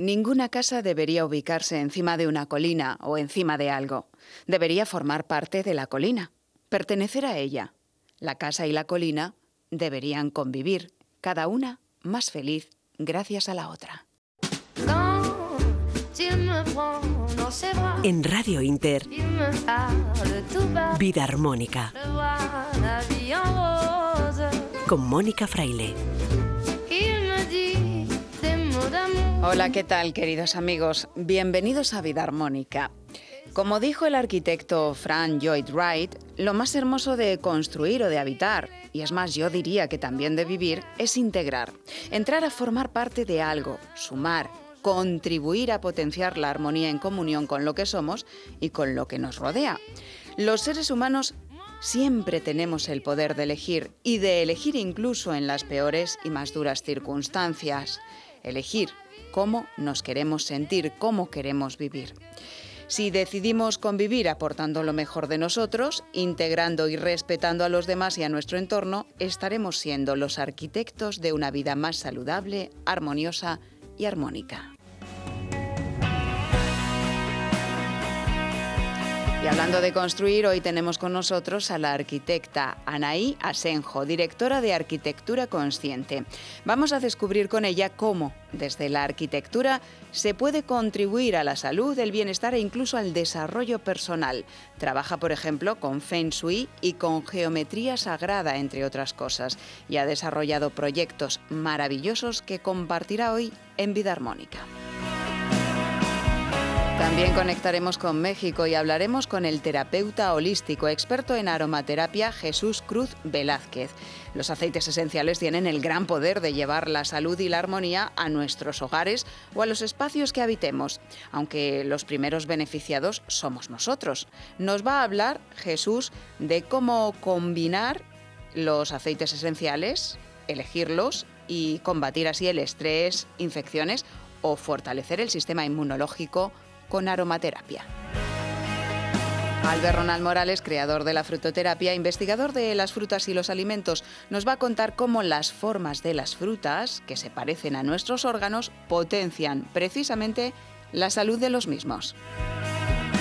Ninguna casa debería ubicarse encima de una colina o encima de algo. Debería formar parte de la colina, pertenecer a ella. La casa y la colina deberían convivir, cada una más feliz gracias a la otra. En Radio Inter, Vida Armónica, con Mónica Fraile. Hola, ¿qué tal, queridos amigos? Bienvenidos a Vida Armónica. Como dijo el arquitecto Frank Lloyd Wright, lo más hermoso de construir o de habitar, y es más, yo diría que también de vivir, es integrar, entrar a formar parte de algo, sumar, contribuir a potenciar la armonía en comunión con lo que somos y con lo que nos rodea. Los seres humanos siempre tenemos el poder de elegir y de elegir incluso en las peores y más duras circunstancias. Elegir cómo nos queremos sentir, cómo queremos vivir. Si decidimos convivir aportando lo mejor de nosotros, integrando y respetando a los demás y a nuestro entorno, estaremos siendo los arquitectos de una vida más saludable, armoniosa y armónica. Y hablando de construir, hoy tenemos con nosotros a la arquitecta Anaí Asenjo, directora de Arquitectura Consciente. Vamos a descubrir con ella cómo, desde la arquitectura, se puede contribuir a la salud, el bienestar e incluso al desarrollo personal. Trabaja, por ejemplo, con Feng Shui y con geometría sagrada, entre otras cosas, y ha desarrollado proyectos maravillosos que compartirá hoy en Vida Armónica. También conectaremos con México y hablaremos con el terapeuta holístico experto en aromaterapia Jesús Cruz Velázquez. Los aceites esenciales tienen el gran poder de llevar la salud y la armonía a nuestros hogares o a los espacios que habitemos, aunque los primeros beneficiados somos nosotros. Nos va a hablar Jesús de cómo combinar los aceites esenciales, elegirlos y combatir así el estrés, infecciones o fortalecer el sistema inmunológico con aromaterapia. Albert Ronald Morales, creador de la frutoterapia, investigador de las frutas y los alimentos, nos va a contar cómo las formas de las frutas, que se parecen a nuestros órganos, potencian precisamente la salud de los mismos.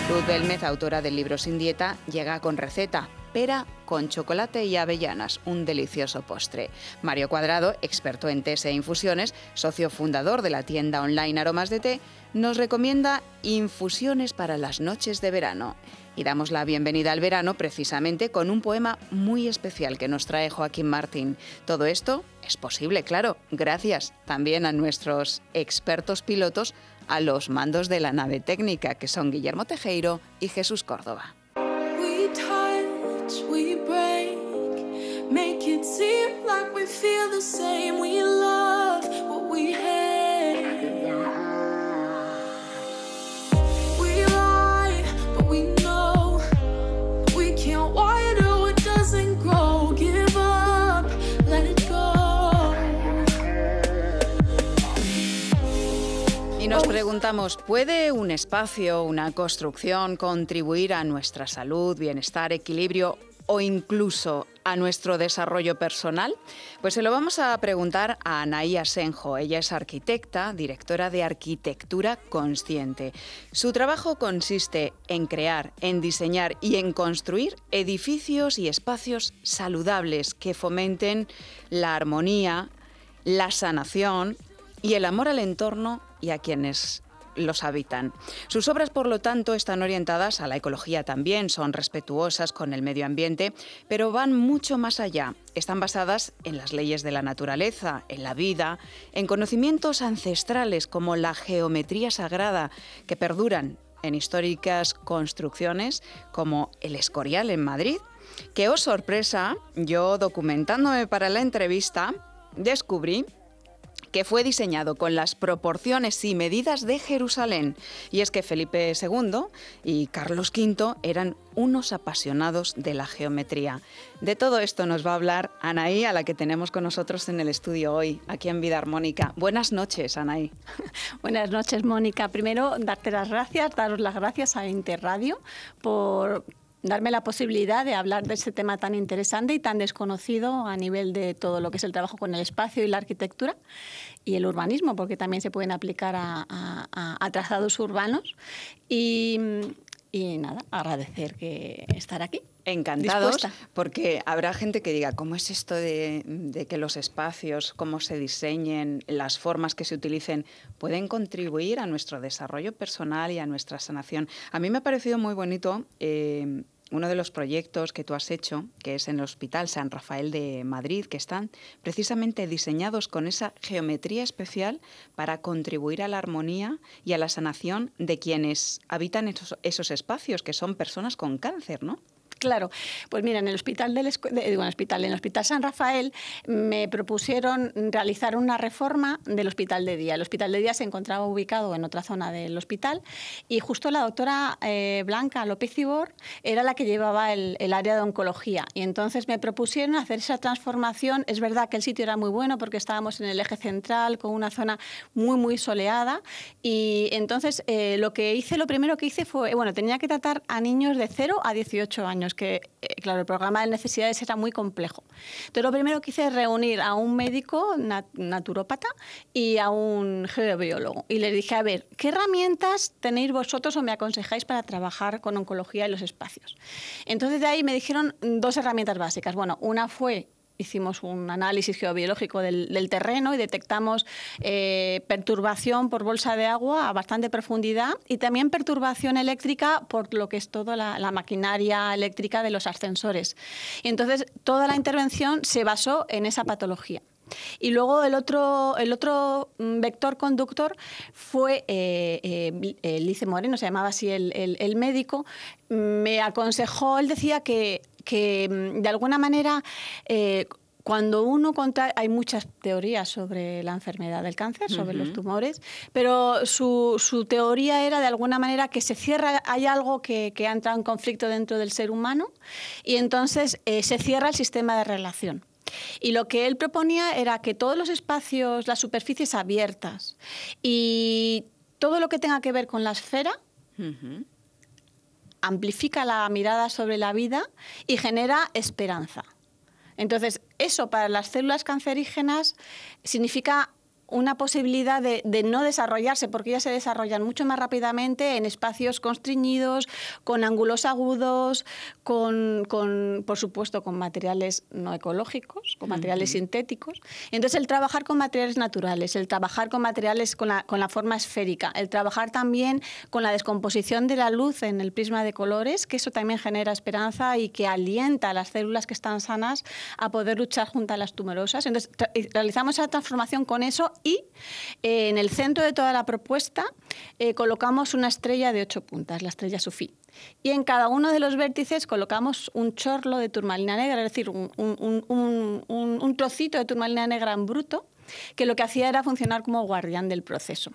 Ruth Belmez, autora del libro Sin Dieta, llega con receta pera con chocolate y avellanas, un delicioso postre. Mario Cuadrado, experto en tés e infusiones, socio fundador de la tienda online Aromas de Té, nos recomienda infusiones para las noches de verano. Y damos la bienvenida al verano precisamente con un poema muy especial que nos trae Joaquín Martín. Todo esto es posible, claro, gracias también a nuestros expertos pilotos a los mandos de la nave técnica, que son Guillermo Tejeiro y Jesús Córdoba. Nos preguntamos, ¿puede un espacio, una construcción contribuir a nuestra salud, bienestar, equilibrio o incluso a nuestro desarrollo personal? Pues se lo vamos a preguntar a Anaí Asenjo. Ella es arquitecta, directora de Arquitectura Consciente. Su trabajo consiste en crear, en diseñar y en construir edificios y espacios saludables que fomenten la armonía, la sanación y el amor al entorno y a quienes los habitan. Sus obras, por lo tanto, están orientadas a la ecología también, son respetuosas con el medio ambiente, pero van mucho más allá. Están basadas en las leyes de la naturaleza, en la vida, en conocimientos ancestrales como la geometría sagrada, que perduran en históricas construcciones como el Escorial en Madrid, que, oh sorpresa, yo documentándome para la entrevista, descubrí que fue diseñado con las proporciones y medidas de Jerusalén. Y es que Felipe II y Carlos V eran unos apasionados de la geometría. De todo esto nos va a hablar Anaí, a la que tenemos con nosotros en el estudio hoy, aquí en Vida Armónica. Buenas noches, Anaí. Buenas noches, Mónica. Primero, darte las gracias, daros las gracias a Interradio por darme la posibilidad de hablar de ese tema tan interesante y tan desconocido a nivel de todo lo que es el trabajo con el espacio y la arquitectura y el urbanismo, porque también se pueden aplicar a, a trazados urbanos. Y, y nada, agradecer que estar aquí. Encantados, porque habrá gente que diga, ¿cómo es esto de, que los espacios, cómo se diseñen, las formas que se utilicen, pueden contribuir a nuestro desarrollo personal y a nuestra sanación? A mí me ha parecido muy bonito eh, uno de los proyectos que tú has hecho, que es en el Hospital San Rafael de Madrid, que están precisamente diseñados con esa geometría especial para contribuir a la armonía y a la sanación de quienes habitan esos, esos espacios, que son personas con cáncer, ¿no? Claro, pues mira, en el hospital del hospital, en el hospital San Rafael me propusieron realizar una reforma del hospital de día. El hospital de día se encontraba ubicado en otra zona del hospital y justo la doctora eh, Blanca López Cibor era la que llevaba el, área de oncología y entonces me propusieron hacer esa transformación. Es verdad que el sitio era muy bueno porque estábamos en el eje central con una zona muy muy soleada y entonces eh, lo que hice, lo primero que hice fue, bueno, tenía que tratar a niños de 0 a 18 años que, eh, claro, el programa de necesidades era muy complejo. Entonces, lo primero que hice es reunir a un médico naturópata y a un geobiólogo. Y les dije, a ver, ¿qué herramientas tenéis vosotros o me aconsejáis para trabajar con oncología en los espacios? Entonces, de ahí me dijeron dos herramientas básicas. Bueno, una fue hicimos un análisis geobiológico del, terreno y detectamos eh, perturbación por bolsa de agua a bastante profundidad y también perturbación eléctrica por lo que es toda la, maquinaria eléctrica de los ascensores. Y entonces toda la intervención se basó en esa patología. Y luego el otro, el otro mm, vector conductor fue eh, eh, Lice Moreno, se llamaba así el, el, médico, me aconsejó, él decía que que mm, de alguna manera eh, cuando uno contra... hay muchas teorías sobre la enfermedad del cáncer, sobre los tumores, pero su, su, teoría era de alguna manera que se cierra, hay algo que, que ha entrado en conflicto dentro del ser humano y entonces eh, se cierra el sistema de relación. Y lo que él proponía era que todos los espacios, las superficies abiertas y todo lo que tenga que ver con la esfera, amplifica la mirada sobre la vida y genera esperanza. Entonces, eso para las células cancerígenas significa una posibilidad de, no desarrollarse, porque ya se desarrollan mucho más rápidamente en espacios constriñidos, con ángulos agudos, con, por supuesto, con materiales no ecológicos, con materiales sintéticos. Entonces, el trabajar con materiales naturales, el trabajar con materiales con la, con la forma esférica, el trabajar también con la descomposición de la luz en el prisma de colores, que eso también genera esperanza y que alienta a las células que están sanas a poder luchar junto a las tumorosas. Entonces, realizamos esa transformación con eso y eh, en el centro de toda la propuesta eh, colocamos una estrella de ocho puntas, la estrella Sufí. Y en cada uno de los vértices colocamos un chorlo de turmalina negra, es decir, un, trocito de turmalina negra en bruto, que lo que hacía era funcionar como guardián del proceso.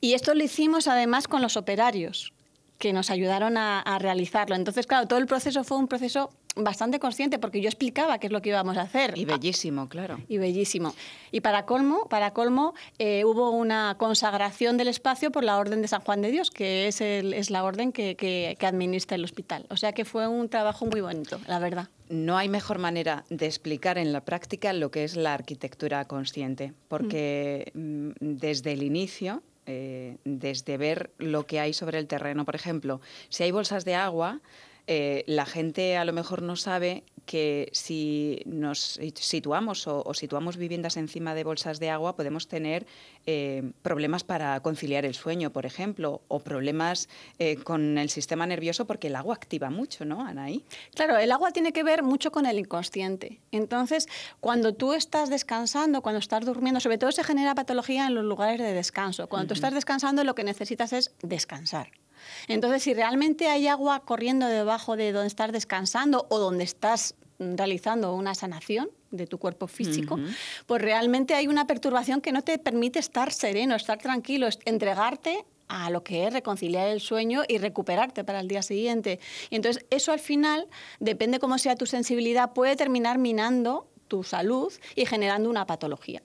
Y esto lo hicimos además con los operarios, que nos ayudaron a, realizarlo. Entonces, claro, todo el proceso fue un proceso bastante consciente porque yo explicaba qué es lo que íbamos a hacer. Y bellísimo, claro. Y bellísimo. Y para colmo, para colmo eh, hubo una consagración del espacio por la Orden de San Juan de Dios, que es, es la orden que, que, administra el hospital. O sea que fue un trabajo muy bonito, la verdad. No hay mejor manera de explicar en la práctica lo que es la arquitectura consciente, porque mm, desde el inicio eh, desde ver lo que hay sobre el terreno. Por ejemplo, si hay bolsas de agua, eh, la gente a lo mejor no sabe que si nos situamos o, situamos viviendas encima de bolsas de agua podemos tener eh, problemas para conciliar el sueño, por ejemplo, o problemas con el sistema nervioso porque el agua activa mucho, ¿no, Anaí? Claro, el agua tiene que ver mucho con el inconsciente. Entonces, cuando tú estás descansando, cuando estás durmiendo, sobre todo se genera patología en los lugares de descanso. Cuando tú estás descansando, lo que necesitas es descansar. Entonces, si realmente hay agua corriendo debajo de donde estás descansando o donde estás realizando una sanación de tu cuerpo físico, pues realmente hay una perturbación que no te permite estar sereno, estar tranquilo, entregarte a lo que es reconciliar el sueño y recuperarte para el día siguiente. Y entonces eso al final, depende cómo sea tu sensibilidad, puede terminar minando tu salud y generando una patología.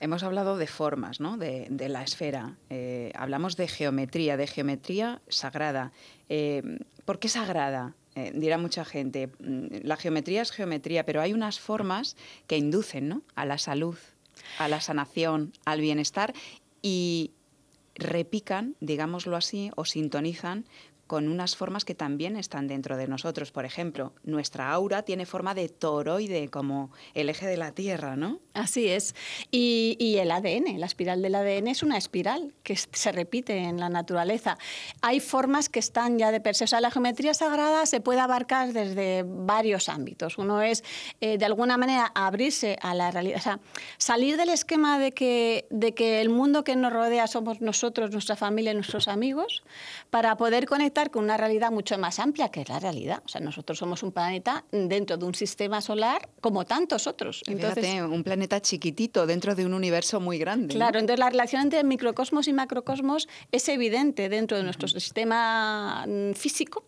Hemos hablado de formas, ¿no? De, la esfera. Eh, hablamos de geometría, de geometría sagrada. Eh, ¿Por qué sagrada? Eh, dirá mucha gente. Mm, la geometría es geometría, pero hay unas formas que inducen ¿no? a la salud, a la sanación, al bienestar y repican, digámoslo así, o sintonizan con unas formas que también están dentro de nosotros. Por ejemplo, nuestra aura tiene forma de toroide, como el eje de la Tierra, ¿no? Así es. Y, el ADN, la espiral del ADN es una espiral que se repite en la naturaleza. Hay formas que están ya de per se. O sea, la geometría sagrada se puede abarcar desde varios ámbitos. Uno es, eh, de alguna manera, abrirse a la realidad. O sea, salir del esquema de que, de que el mundo que nos rodea somos nosotros, nuestra familia, nuestros amigos, para poder conectar con una realidad mucho más amplia que es la realidad. O sea, nosotros somos un planeta dentro de un sistema solar como tantos otros. Entonces, un planeta chiquitito dentro de un universo muy grande. Claro, entonces la relación entre microcosmos y macrocosmos es evidente dentro de nuestro sistema mm, físico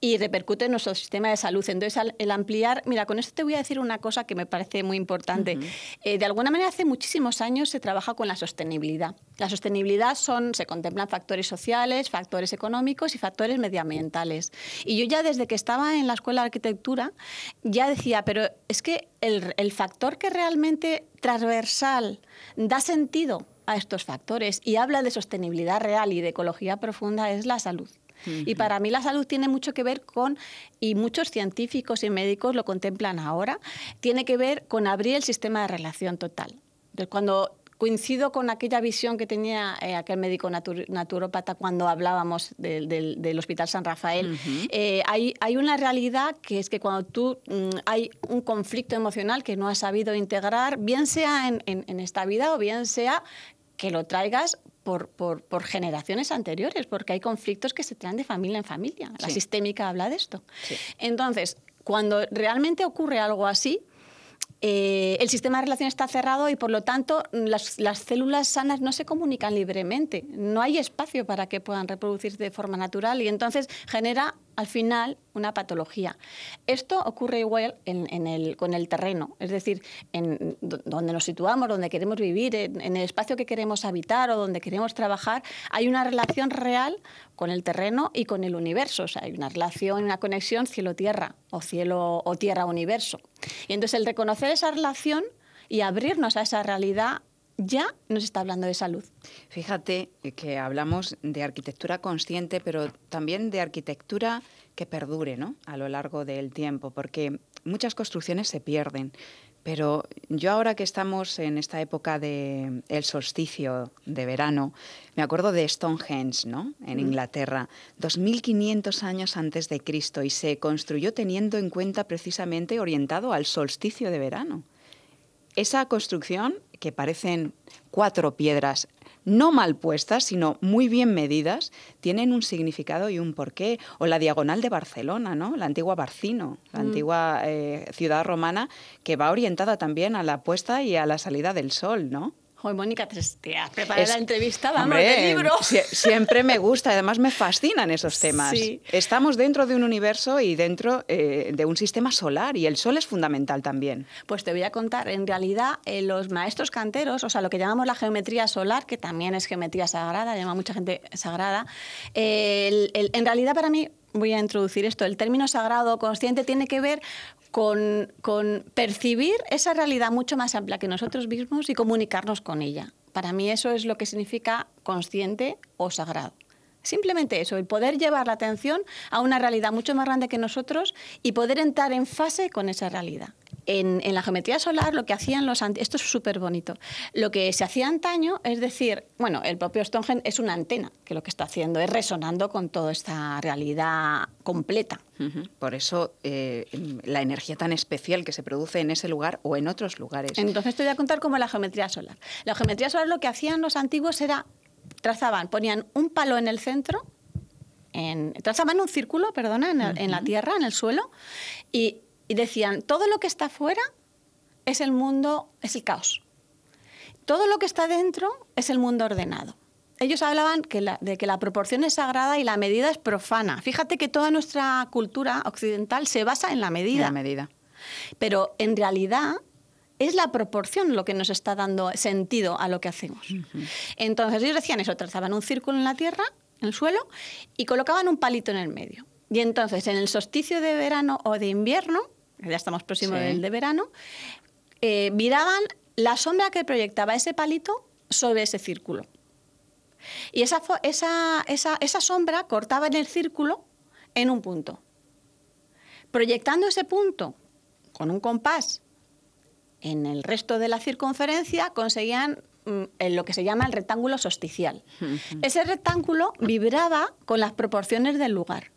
y repercute en nuestro sistema de salud. Entonces, el ampliar, mira, con esto te voy a decir una cosa que me parece muy importante. Eh, de alguna manera, hace muchísimos años se trabaja con la sostenibilidad. La sostenibilidad son, se contemplan factores sociales, factores económicos y factores medioambientales. Y yo ya desde que estaba en la escuela de arquitectura, ya decía, pero es que el, el factor que realmente transversal da sentido a estos factores y habla de sostenibilidad real y de ecología profunda es la salud. Y para mí la salud tiene mucho que ver con, y muchos científicos y médicos lo contemplan ahora, tiene que ver con abrir el sistema de relación total. Entonces, cuando coincido con aquella visión que tenía eh, aquel médico naturópata cuando hablábamos del Hospital San Rafael. Eh, hay, hay, una realidad que es que cuando tú mm, hay un conflicto emocional que no has sabido integrar, bien sea en, en esta vida o bien sea que lo traigas por, por, generaciones anteriores, porque hay conflictos que se traen de familia en familia. La sistémica habla de esto. Entonces, cuando realmente ocurre algo así, eh, el sistema de relación está cerrado y por lo tanto las, las, células sanas no se comunican libremente. No hay espacio para que puedan reproducirse de forma natural y entonces genera al final una patología. Esto ocurre igual en, el, con el terreno, es decir, en donde nos situamos, donde queremos vivir, en, el espacio que queremos habitar o donde queremos trabajar, hay una relación real con el terreno y con el universo. O sea, hay una relación, una conexión cielo-tierra o cielo o tierra-universo. Y entonces el reconocer esa relación y abrirnos a esa realidad ya nos está hablando de salud. Fíjate que hablamos de arquitectura consciente, pero también de arquitectura que perdure ¿no? a lo largo del tiempo, porque muchas construcciones se pierden. Pero yo ahora que estamos en esta época del el solsticio de verano, me acuerdo de Stonehenge, ¿no? En Inglaterra, 2500 años antes de Cristo y se construyó teniendo en cuenta precisamente orientado al solsticio de verano. Esa construcción que parecen cuatro piedras no mal puestas, sino muy bien medidas, tienen un significado y un porqué. O la diagonal de Barcelona, ¿no? La antigua Barcino, la mm. antigua eh, ciudad romana, que va orientada también a la puesta y a la salida del sol, ¿no? Joder, Mónica, te has preparado la entrevista, vamos, de libro. siempre me gusta, además me fascinan esos temas. Estamos dentro de un universo y dentro eh, de un sistema solar y el sol es fundamental también. Pues te voy a contar, en realidad eh, los maestros canteros, o sea, lo que llamamos la geometría solar, que también es geometría sagrada, llama mucha gente sagrada, en realidad para mí voy a introducir esto. El término sagrado consciente tiene que ver con, percibir esa realidad mucho más amplia que nosotros mismos y comunicarnos con ella. Para mí eso es lo que significa consciente o sagrado. Simplemente eso, el poder llevar la atención a una realidad mucho más grande que nosotros y poder entrar en fase con esa realidad en, la geometría solar lo que hacían los esto es súper bonito, lo que se hacía antaño es decir, bueno, el propio Stonehenge es una antena que lo que está haciendo es resonando con toda esta realidad completa. Por eso eh, la energía tan especial que se produce en ese lugar o en otros lugares. Entonces te voy a contar cómo la geometría solar. La geometría solar lo que hacían los antiguos era, trazaban, ponían un palo en el centro, en, trazaban un círculo, perdona, en la tierra, en el suelo, y y decían, todo lo que está fuera es el mundo, es el caos. Todo lo que está dentro es el mundo ordenado. Ellos hablaban de que la proporción es sagrada y la medida es profana. Fíjate que toda nuestra cultura occidental se basa en la medida. La medida. Pero en realidad es la proporción lo que nos está dando sentido a lo que hacemos. Entonces ellos decían eso, trazaban un círculo en la tierra, en el suelo, y colocaban un palito en el medio. Y entonces en el solsticio de verano o de invierno, ya estamos próximos Sí. del de verano, eh, viraban la sombra que proyectaba ese palito sobre ese círculo. Y esa, esa, esa, esa sombra cortaba en el círculo en un punto. Proyectando ese punto con un compás en el resto de la circunferencia, conseguían mm, en lo que se llama el rectángulo solsticial. Ese rectángulo vibraba con las proporciones del lugar.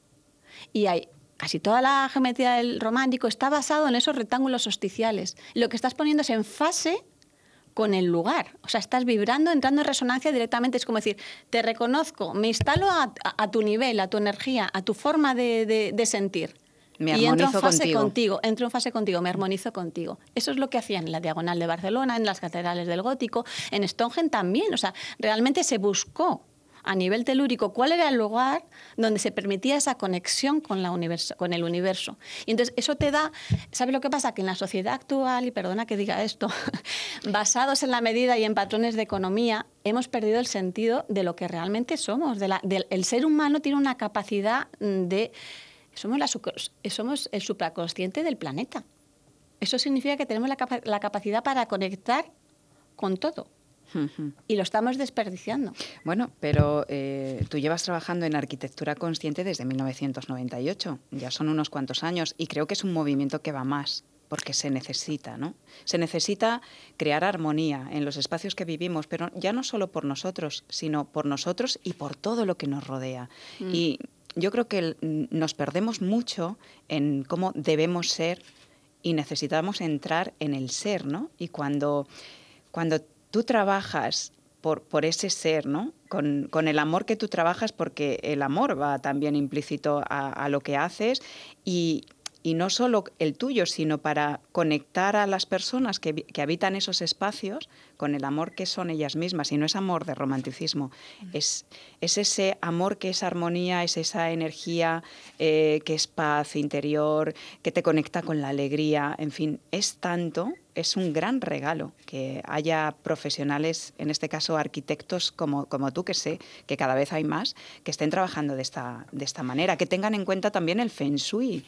Y hay, casi toda la geometría del romántico está basado en esos rectángulos solsticiales. Lo que estás poniendo es en fase con el lugar. O sea, estás vibrando, entrando en resonancia directamente. Es como decir, te reconozco, me instalo a, a- a tu nivel, a tu energía, a tu forma de, de- de sentir. Me y entro en armonizo fase contigo. contigo, entro en fase contigo, me armonizo contigo. Eso es lo que hacían en la Diagonal de Barcelona, en las catedrales del Gótico, en Stonehenge también. O sea, realmente se buscó a nivel telúrico cuál era el lugar donde se permitía esa conexión con, la universo, con el universo. Y entonces eso te da, ¿sabes lo que pasa? Que en la sociedad actual, y perdona que diga esto, basados en la medida y en patrones de economía, hemos perdido el sentido de lo que realmente somos. De la- el ser humano tiene una capacidad mm, de... Somos, la, somos el supraconsciente del planeta. Eso significa que tenemos la, la capacidad para conectar con todo. Y lo estamos desperdiciando. Bueno, pero eh, tú llevas trabajando en arquitectura consciente desde 1998, ya son unos cuantos años, y creo que es un movimiento que va más, porque se necesita, ¿no? Se necesita crear armonía en los espacios que vivimos, pero ya no solo por nosotros, sino por nosotros y por todo lo que nos rodea. Y yo creo que el- nos perdemos mucho en cómo debemos ser y necesitamos entrar en el ser, ¿no? Y cuando, cuando tú trabajas por, ese ser, ¿no? Con, con el amor que tú trabajas, porque el amor va también implícito a, a lo que haces y, y no solo el tuyo, sino para conectar a las personas que, que habitan esos espacios con el amor que son ellas mismas. Y no es amor de romanticismo, es, es ese amor que es armonía, es esa energía eh, que es paz interior, que te conecta con la alegría, en fin, es tanto, es un gran regalo que haya profesionales, en este caso arquitectos como, como tú, que sé que cada vez hay más, que estén trabajando de esta, de esta manera, que tengan en cuenta también el feng shui,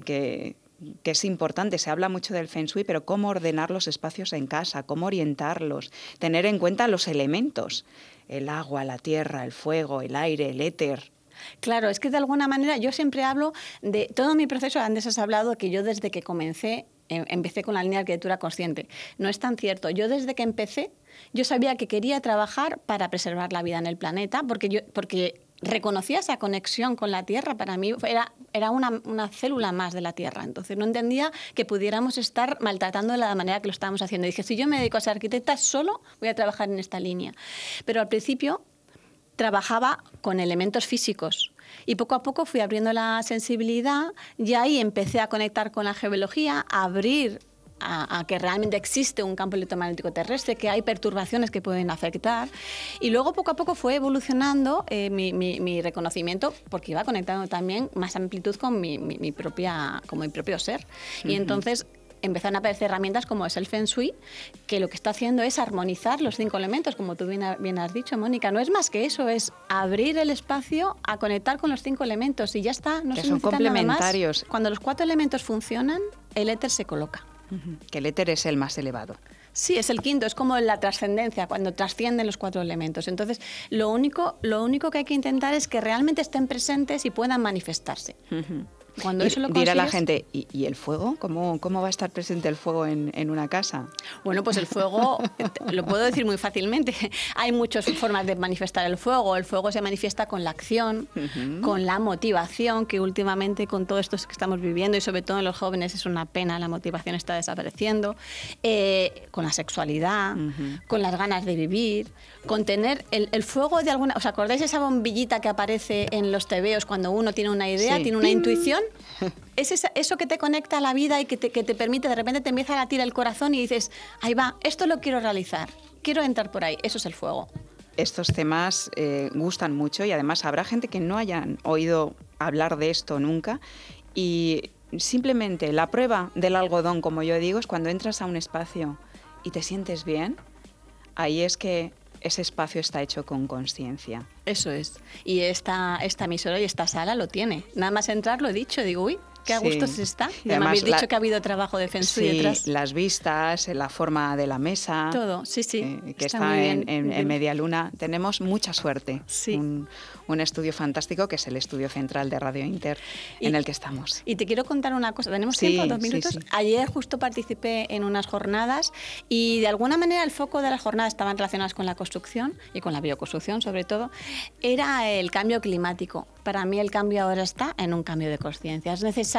que, es importante. Se habla mucho del feng shui, pero cómo ordenar los espacios en casa, cómo orientarlos, tener en cuenta los elementos, el agua, la tierra, el fuego, el aire, el éter. Claro, es que de alguna manera yo siempre hablo de todo mi proceso. Antes has hablado que yo desde que comencé eh, empecé con la línea de arquitectura consciente. No es tan cierto. Yo desde que empecé, yo sabía que quería trabajar para preservar la vida en el planeta, porque yo, porque reconocía esa conexión con la Tierra. Para mí era, era una, una célula más de la Tierra. Entonces no entendía que pudiéramos estar maltratando de la manera que lo estábamos haciendo. dije, si yo me dedico a ser arquitecta, solo voy a trabajar en esta línea. Pero al principio trabajaba con elementos físicos y poco a poco fui abriendo la sensibilidad y ahí empecé a conectar con la geología, a abrir a, a que realmente existe un campo electromagnético terrestre, que hay perturbaciones que pueden afectar. Y luego poco a poco fue evolucionando eh, mi, mi- mi reconocimiento porque iba conectando también más amplitud con mi, mi- propia, con mi propio ser. Y entonces empezaron a aparecer herramientas como es el Feng Shui, que lo que está haciendo es armonizar los cinco elementos, como tú bien, bien has dicho, Mónica. No es más que eso, es abrir el espacio a conectar con los cinco elementos y ya está. No Que se son necesita nada más. complementarios. Cuando los cuatro elementos funcionan, el éter se coloca. Que el éter es el más elevado. Sí, es el quinto, es como la trascendencia, cuando trascienden los cuatro elementos. Entonces, lo único, lo único que hay que intentar es que realmente estén presentes y puedan manifestarse. Cuando Y eso lo dirá la consigues- gente, ¿y, y el fuego? ¿Cómo, ¿Cómo va a estar presente el fuego en, en una casa? Bueno, pues el fuego, lo puedo decir muy fácilmente. Hay muchas formas de manifestar el fuego. El fuego se manifiesta con la acción, con la motivación, que últimamente con todo esto que estamos viviendo y sobre todo en los jóvenes es una pena, la motivación está desapareciendo. Eh, con la sexualidad, con las ganas de vivir, con tener el, el fuego de alguna... ¿Os acordáis esa bombillita que aparece en los tebeos cuando uno tiene una idea, Sí. tiene una intuición? Es eso que te conecta a la vida y que te, que te permite, de repente te empieza a latir el corazón y dices, ahí va, esto lo quiero realizar, quiero entrar por ahí, eso es el fuego. Estos temas eh, gustan mucho y además habrá gente que no hayan oído hablar de esto nunca y simplemente la prueba del algodón, como yo digo, es cuando entras a un espacio y te sientes bien, ahí es que ese espacio está hecho con conciencia. Eso es. Y esta, esta emisora y esta sala lo tiene. Nada más entrar lo he dicho, digo, uy, Qué a gusto se está. Y me habéis dicho que ha habido trabajo de Feng Shui sí, las vistas, la forma de la mesa. Todo, sí, sí. Eh, que está, en, Media Luna. Tenemos mucha suerte. Sí. Un, estudio fantástico que es el estudio central de Radio Inter en el que estamos. Y te quiero contar una cosa. ¿Tenemos tiempo? ¿Dos minutos? Ayer justo participé en unas jornadas y de alguna manera el foco de las jornadas estaban relacionadas con la construcción y con la bioconstrucción sobre todo. Era el cambio climático. Para mí el cambio ahora está en un cambio de conciencia. Es necesario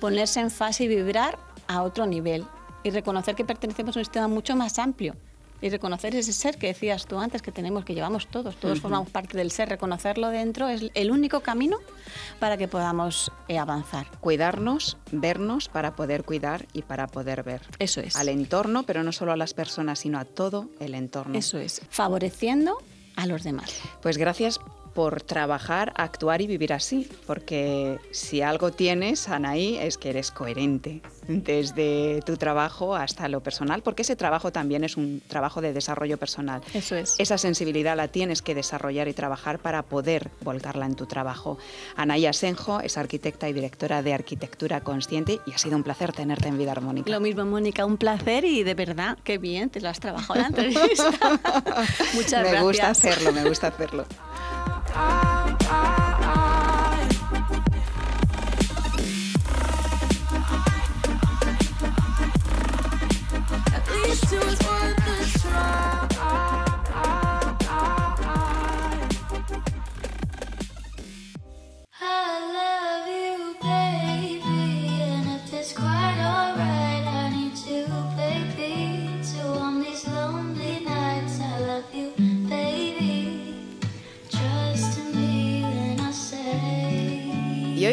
ponerse en fase y vibrar a otro nivel y reconocer que pertenecemos a un sistema mucho más amplio y reconocer ese ser que decías tú antes que tenemos, que llevamos todos, todos formamos parte del ser, reconocerlo dentro es el único camino para que podamos eh, avanzar. Cuidarnos, vernos para poder cuidar y para poder ver. Eso es. Al entorno, pero no solo a las personas, sino a todo el entorno. Eso es, favoreciendo a los demás. Pues gracias por trabajar, actuar y vivir así, porque si algo tienes, Anaí, es que eres coherente desde tu trabajo hasta lo personal, porque ese trabajo también es un trabajo de desarrollo personal. Eso es. Esa sensibilidad la tienes que desarrollar y trabajar para poder volcarla en tu trabajo. Anaí Asenjo es arquitecta y directora de Arquitectura Consciente y ha sido un placer tenerte en Vida Armónica. Lo mismo, Mónica, un placer y de verdad, qué bien, te lo has trabajado en la entrevista. Muchas gracias. Me gusta hacerlo, me gusta hacerlo. I,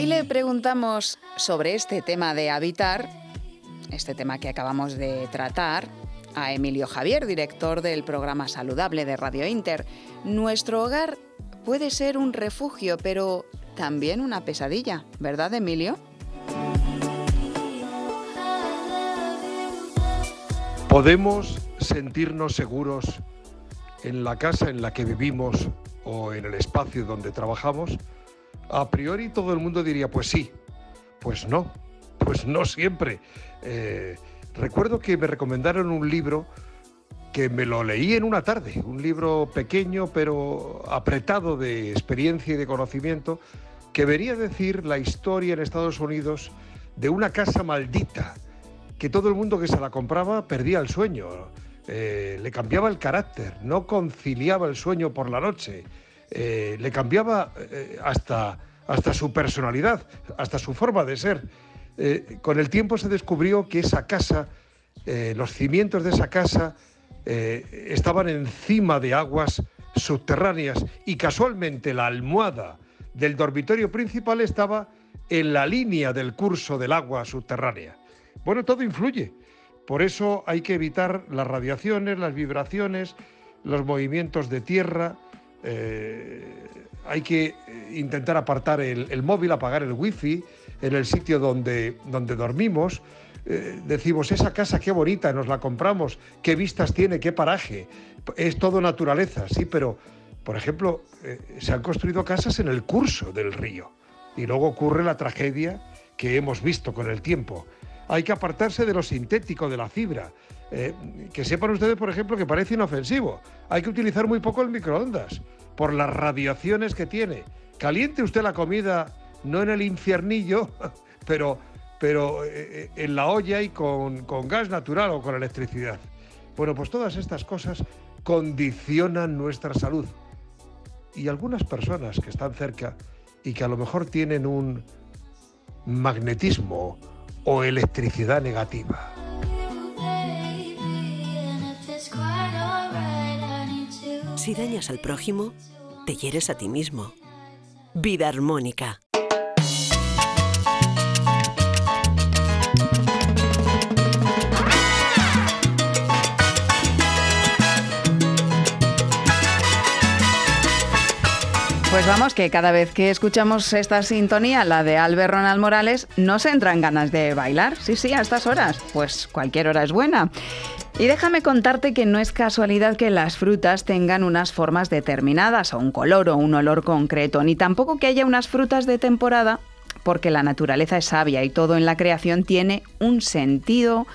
I preguntamos sobre este tema de habitar, este tema que acabamos de tratar, a Emilio Javier, director del programa Saludable de Radio Inter. Nuestro hogar puede ser un refugio, pero también una pesadilla, ¿verdad, Emilio? Podemos sentirnos seguros en la casa en la que vivimos o en el espacio donde trabajamos a priori todo el mundo diría, pues sí, pues no, pues no siempre. Eh, recuerdo que me recomendaron un libro que me lo leí en una tarde, un libro pequeño pero apretado de experiencia y de conocimiento, que vería decir la historia en Estados Unidos de una casa maldita, que todo el mundo que se la compraba perdía el sueño, eh, le cambiaba el carácter, no conciliaba el sueño por la noche. Eh, le cambiaba eh, hasta, hasta su personalidad, hasta su forma de ser. Eh, con el tiempo se descubrió que esa casa, los cimientos de esa casa, estaban encima de aguas subterráneas y casualmente la almohada del dormitorio principal estaba en la línea del curso del agua subterránea. Bueno, todo influye. Por eso hay que evitar las radiaciones, las vibraciones, los movimientos de tierra, hay que intentar apartar el, móvil, apagar el wifi en el sitio donde, donde dormimos. Eh, decimos, esa casa qué bonita, nos la compramos, qué vistas tiene, qué paraje. Es todo naturaleza, sí, pero, por ejemplo, eh, se han construido casas en el curso del río y luego ocurre la tragedia que hemos visto con el tiempo. Hay que apartarse de lo sintético, de la fibra. Eh, que sepan ustedes, por ejemplo, que parece inofensivo. Hay que utilizar muy poco el microondas por las radiaciones que tiene. Caliente usted la comida, no en el infiernillo, pero, pero eh, en la olla y con, con gas natural o con electricidad. Bueno, pues todas estas cosas condicionan nuestra salud. Y algunas personas que están cerca y que a lo mejor tienen un magnetismo o electricidad negativa. Si dañas al prójimo, te hieres a ti mismo. Vida armónica. Pues vamos, que cada vez que escuchamos esta sintonía, la de Albert Ronald Morales, nos entran ganas de bailar. Sí, sí, a estas horas. Pues cualquier hora es buena. Y déjame contarte que no es casualidad que las frutas tengan unas formas determinadas, o un color o un olor concreto, ni tampoco que haya unas frutas de temporada, porque la naturaleza es sabia y todo en la creación tiene un sentido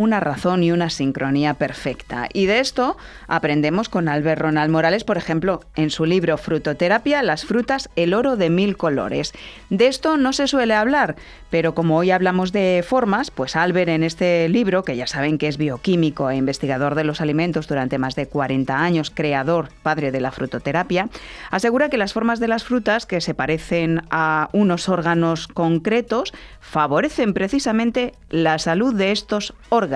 una razón y una sincronía perfecta. Y de esto aprendemos con Albert Ronald Morales, por ejemplo, en su libro Frutoterapia, las frutas, el oro de mil colores. De esto no se suele hablar, pero como hoy hablamos de formas, pues Albert en este libro, que ya saben que es bioquímico e investigador de los alimentos durante más de 40 años, creador, padre de la frutoterapia, asegura que las formas de las frutas, que se parecen a unos órganos concretos, favorecen precisamente la salud de estos órganos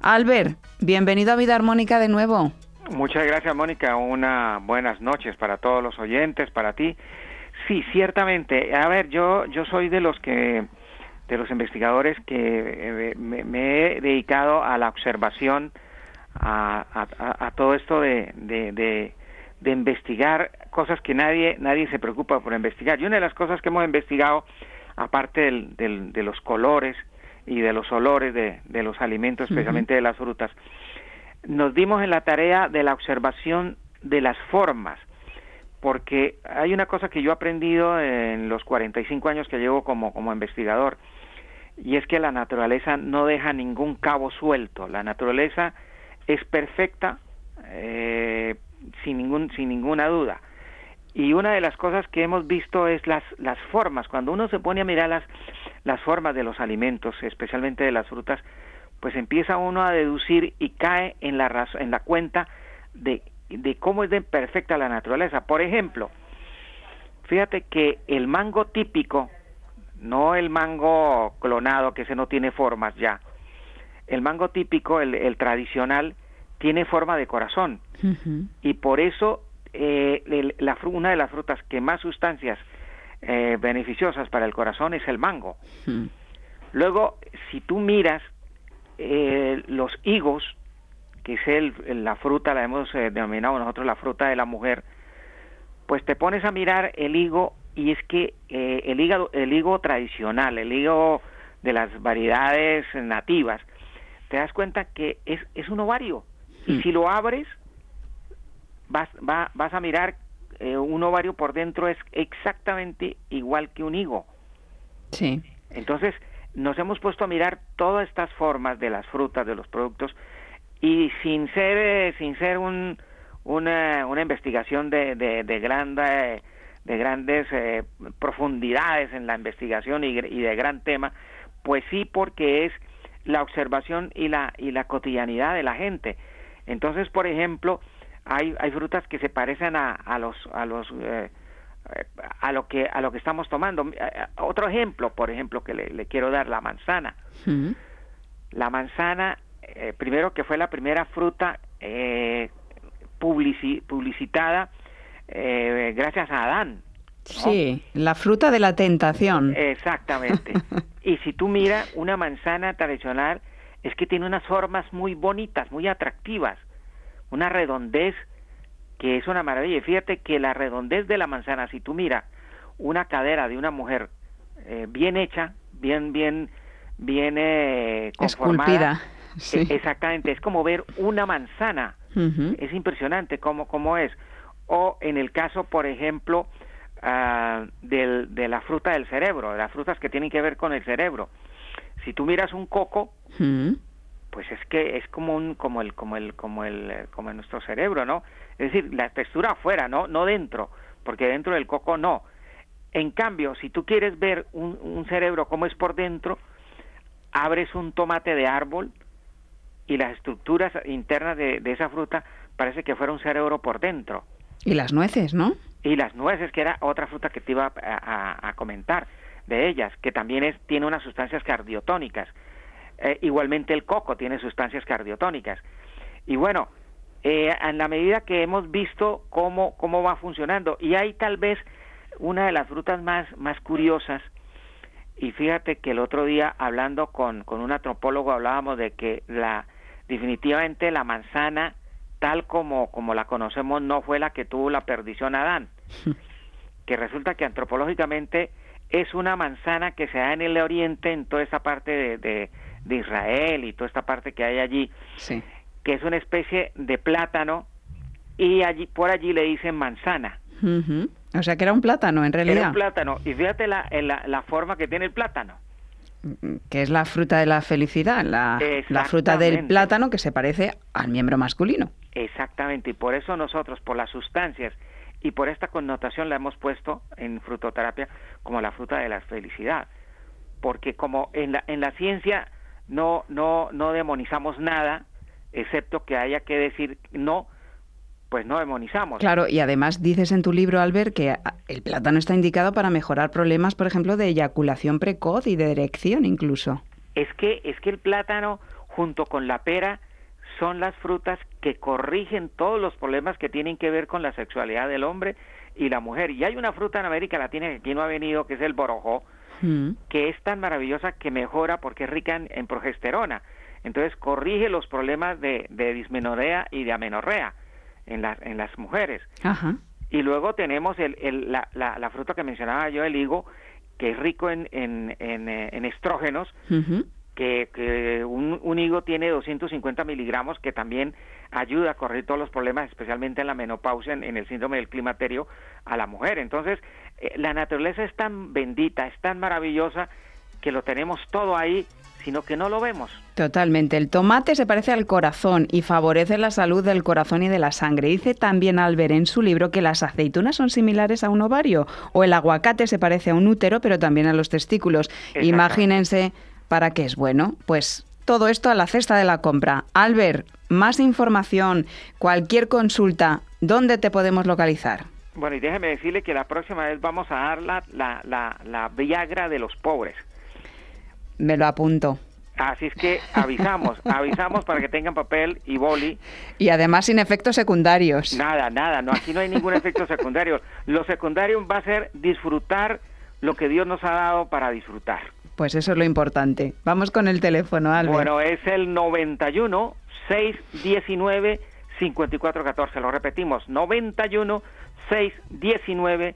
Albert, bienvenido a Vida Armónica de nuevo. Muchas gracias, Mónica. Una buenas noches para todos los oyentes, para ti. Sí, ciertamente. A ver, yo yo soy de los que de los investigadores que eh, me, he dedicado a la observación, a, todo esto de, de, investigar cosas que nadie nadie se preocupa por investigar. Y una de las cosas que hemos investigado, aparte del, de los colores, y de los olores de, de los alimentos, especialmente de las frutas, nos dimos en la tarea de la observación de las formas, porque hay una cosa que yo he aprendido en los 45 años que llevo como, como investigador, y es que la naturaleza no deja ningún cabo suelto, la naturaleza es perfecta eh, sin, ningún, sin ninguna duda. Y una de las cosas que hemos visto es las, las formas. Cuando uno se pone a mirar las, las formas de los alimentos, especialmente de las frutas, pues empieza uno a deducir y cae en la, en la cuenta de, de cómo es de perfecta la naturaleza. Por ejemplo, fíjate que el mango típico, no el mango clonado, que ese no tiene formas ya, el mango típico, el, el tradicional, tiene forma de corazón. Y por eso eh, la, una de las frutas que más sustancias eh, beneficiosas para el corazón es el mango. Hmm. Luego, si tú miras eh, los higos, que es el, la fruta, la hemos eh, denominado nosotros la fruta de la mujer, pues te pones a mirar el higo y es que el hígado, el higo tradicional, el higo de las variedades nativas, te das cuenta que es, es un ovario. Y hmm. si lo abres, vas, vas a mirar eh, un ovario por dentro es exactamente igual que un higo. Sí. Entonces, nos hemos puesto a mirar todas estas formas de las frutas, de los productos, y sin ser, eh, sin ser un, una, una investigación de, de, de, de grandes eh, profundidades en la investigación y, y de gran tema, pues sí porque es la observación y la, y la cotidianidad de la gente. Entonces, por ejemplo, hay, hay frutas que se parecen a, a los a los eh, a lo que a lo que estamos tomando. Eh, eh, otro ejemplo por ejemplo que le, quiero dar la manzana. La manzana primero que fue la primera fruta publicitada gracias a Adán Sí, la fruta de la tentación. Exactamente. y si tú miras una manzana tradicional, es que tiene unas formas muy bonitas, muy atractivas una redondez que es una maravilla. Y fíjate que la redondez de la manzana, si tú miras una cadera de una mujer eh, bien hecha, bien, bien, bien eh, conformada, Sí. E, exactamente, es como ver una manzana. Es impresionante cómo, cómo es. O en el caso, por ejemplo, uh, del, de la fruta del cerebro, de las frutas que tienen que ver con el cerebro. Si tú miras un coco, pues es que es como un como el como el como el como en nuestro cerebro no es decir la textura afuera no no dentro porque dentro del coco no. En cambio si tú quieres ver un, un cerebro como es por dentro abres un tomate de árbol y las estructuras internas de, de esa fruta parece que fuera un cerebro por dentro. Y las nueces no y las nueces que era otra fruta que te iba a, a comentar de ellas que también es tiene unas sustancias cardiotónicas eh, igualmente el coco tiene sustancias cardiotónicas. Y bueno, eh, en la medida que hemos visto cómo, cómo va funcionando, y hay tal vez una de las frutas más, más curiosas, y fíjate que el otro día hablando con, con un antropólogo hablábamos de que la definitivamente la manzana tal como, como la conocemos no fue la que tuvo la perdición Adán. que resulta que antropológicamente es una manzana que se da en el oriente, en toda esa parte de, de, Israel y toda esta parte que hay allí, que es una especie de plátano y allí por allí le dicen manzana. O sea que era un plátano en realidad. Era un plátano. Y fíjate la, la, la forma que tiene el plátano. Que es la fruta de la felicidad, la, la, fruta del plátano que se parece al miembro masculino. Exactamente, y por eso nosotros, por las sustancias y por esta connotación la hemos puesto en frutoterapia como la fruta de la felicidad, porque como en la, en la ciencia no, no, no demonizamos nada, excepto que haya que decir no, pues no demonizamos. Claro, y además dices en tu libro, Albert, que el plátano está indicado para mejorar problemas, por ejemplo, de eyaculación precoz y de erección incluso. Es que, es que el plátano, junto con la pera, son las frutas que corrigen todos los problemas que tienen que ver con la sexualidad del hombre y la mujer. Y hay una fruta en América Latina que aquí no ha venido, que es el borojó, que es tan maravillosa que mejora porque es rica en, progesterona. Entonces corrige los problemas de, de dismenorrea y de amenorrea en, las en las mujeres. Y luego tenemos el, el, la, la, fruta que mencionaba yo, el higo, que es rico en, en, en, eh, estrógenos, que, un, higo tiene 250 miligramos, que también ayuda a corregir todos los problemas, especialmente en la menopausia, en, el síndrome del climaterio, a la mujer. Entonces, la naturaleza es tan bendita, es tan maravillosa, que lo tenemos todo ahí, sino que no lo vemos. Totalmente. El tomate se parece al corazón y favorece la salud del corazón y de la sangre. Dice también Albert en su libro que las aceitunas son similares a un ovario o el aguacate se parece a un útero, pero también a los testículos. Imagínense ¿Para qué es bueno? Pues todo esto a la cesta de la compra. Albert, más información, cualquier consulta, ¿dónde te podemos localizar? Bueno, y déjeme decirle que la próxima vez vamos a dar la, la, la, Viagra de los pobres. Me lo apunto. Así es que avisamos, avisamos para que tengan papel y boli. Y además sin efectos secundarios. Nada, nada, no, aquí no hay ningún efecto secundario. Lo secundario va a ser disfrutar lo que Dios nos ha dado para disfrutar. Pues eso es lo importante. Vamos con el teléfono, Albert. Bueno, es el 91 619 5414. Lo repetimos, 91 619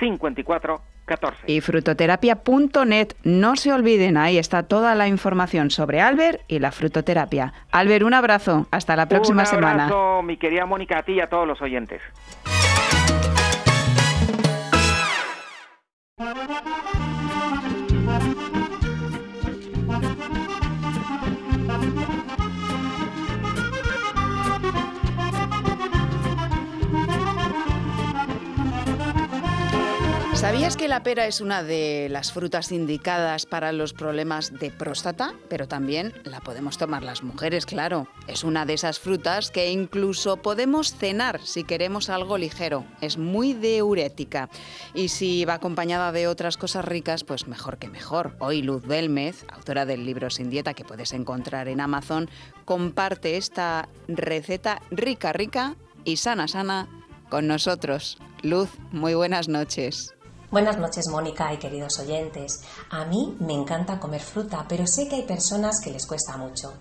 5414. Y frutoterapia.net, no se olviden, ahí está toda la información sobre Albert y la frutoterapia. Albert, un abrazo, hasta la próxima semana. Un abrazo, mi querida Mónica, a ti y a todos los oyentes. ¿Sabías que la pera es una de las frutas indicadas para los problemas de próstata? Pero también la podemos tomar las mujeres, claro. Es una de esas frutas que incluso podemos cenar si queremos algo ligero. Es muy diurética. Y si va acompañada de otras cosas ricas, pues mejor que mejor. Hoy Luz Belmez, autora del libro Sin Dieta que puedes encontrar en Amazon, comparte esta receta rica, rica y sana, sana con nosotros. Luz, muy buenas noches. Buenas noches Mónica y queridos oyentes. A mí me encanta comer fruta, pero sé que hay personas que les cuesta mucho.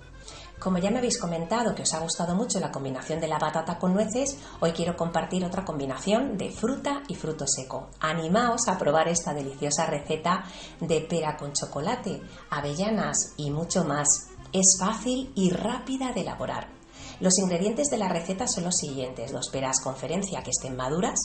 Como ya me habéis comentado que os ha gustado mucho la combinación de la batata con nueces, hoy quiero compartir otra combinación de fruta y fruto seco. Animaos a probar esta deliciosa receta de pera con chocolate, avellanas y mucho más. Es fácil y rápida de elaborar. Los ingredientes de la receta son los siguientes: dos peras conferencia que estén maduras,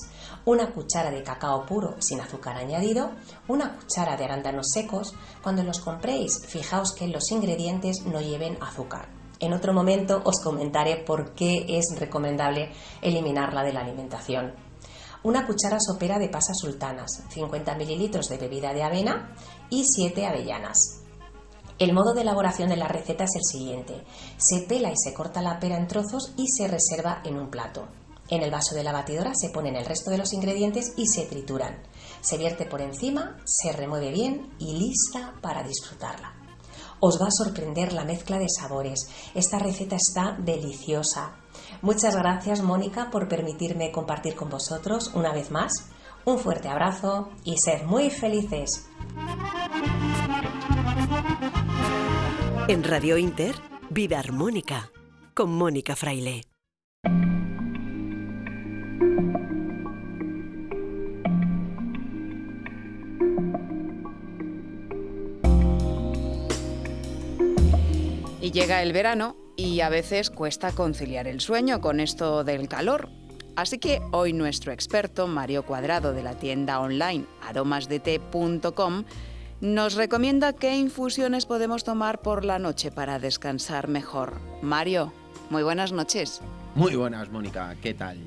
una cuchara de cacao puro sin azúcar añadido, una cuchara de arándanos secos. Cuando los compréis, fijaos que los ingredientes no lleven azúcar. En otro momento os comentaré por qué es recomendable eliminarla de la alimentación. Una cuchara sopera de pasas sultanas, 50 mililitros de bebida de avena y 7 avellanas. El modo de elaboración de la receta es el siguiente. Se pela y se corta la pera en trozos y se reserva en un plato. En el vaso de la batidora se ponen el resto de los ingredientes y se trituran. Se vierte por encima, se remueve bien y lista para disfrutarla. Os va a sorprender la mezcla de sabores. Esta receta está deliciosa. Muchas gracias Mónica por permitirme compartir con vosotros una vez más. Un fuerte abrazo y sed muy felices. En Radio Inter, Vida Armónica, con Mónica Fraile. Y llega el verano y a veces cuesta conciliar el sueño con esto del calor. Así que hoy nuestro experto, Mario Cuadrado de la tienda online aromasdete.com, nos recomienda qué infusiones podemos tomar por la noche para descansar mejor. Mario, muy buenas noches. Muy buenas, Mónica, ¿qué tal?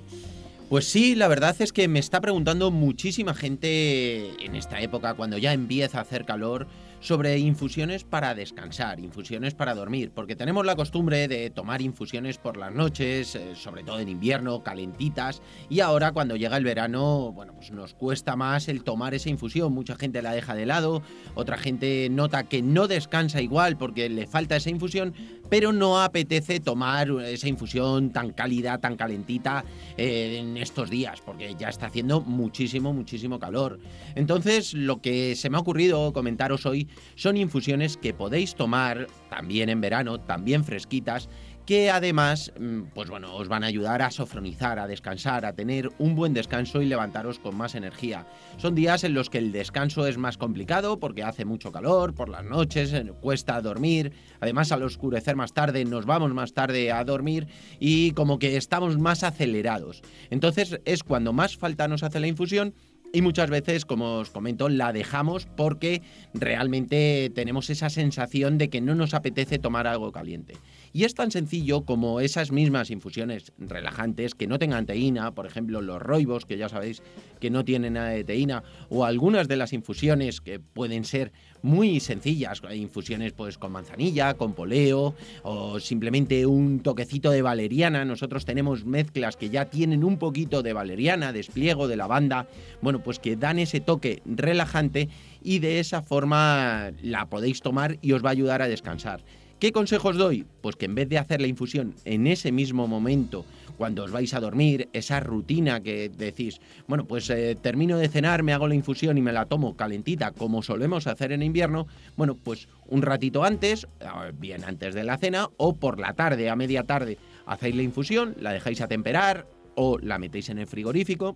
Pues sí, la verdad es que me está preguntando muchísima gente en esta época, cuando ya empieza a hacer calor, sobre infusiones para descansar, infusiones para dormir, porque tenemos la costumbre de tomar infusiones por las noches, eh, sobre todo en invierno, calentitas, y ahora cuando llega el verano, bueno, pues nos cuesta más el tomar esa infusión, mucha gente la deja de lado, otra gente nota que no descansa igual porque le falta esa infusión, pero no apetece tomar esa infusión tan cálida, tan calentita eh, en estos días, porque ya está haciendo muchísimo, muchísimo calor. Entonces, lo que se me ha ocurrido comentaros hoy son infusiones que podéis tomar también en verano, también fresquitas, que además, mm, pues bueno, os van a ayudar a sofronizar, a descansar, a tener un buen descanso y levantaros con más energía. Son días en los que el descanso es más complicado porque hace mucho calor, por las noches eh, cuesta dormir, además al oscurecer más tarde nos vamos más tarde a dormir y como que estamos más acelerados. Entonces es cuando más falta nos hace la infusión y muchas veces, como os comento, la dejamos porque realmente tenemos esa sensación de que no nos apetece tomar algo caliente. Y es tan sencillo como esas mismas infusiones relajantes que no tengan teína, por ejemplo los roibos, que ya sabéis que no tienen nada de teína, o algunas de las infusiones que pueden ser muy sencillas, infusiones pues con manzanilla, con poleo o simplemente un toquecito de valeriana. Nosotros tenemos mezclas que ya tienen un poquito de valeriana, despliego de lavanda, bueno, pues que dan ese toque relajante y de esa forma la podéis tomar y os va a ayudar a descansar. ¿Qué consejos doy? Pues que en vez de hacer la infusión en ese mismo momento, cuando os vais a dormir, esa rutina que decís, bueno, pues eh, termino de cenar, me hago la infusión y me la tomo calentita, como solemos hacer en invierno, bueno, pues un ratito antes, eh, bien antes de la cena, o por la tarde, a media tarde, hacéis la infusión, la dejáis a temperar o la metéis en el frigorífico.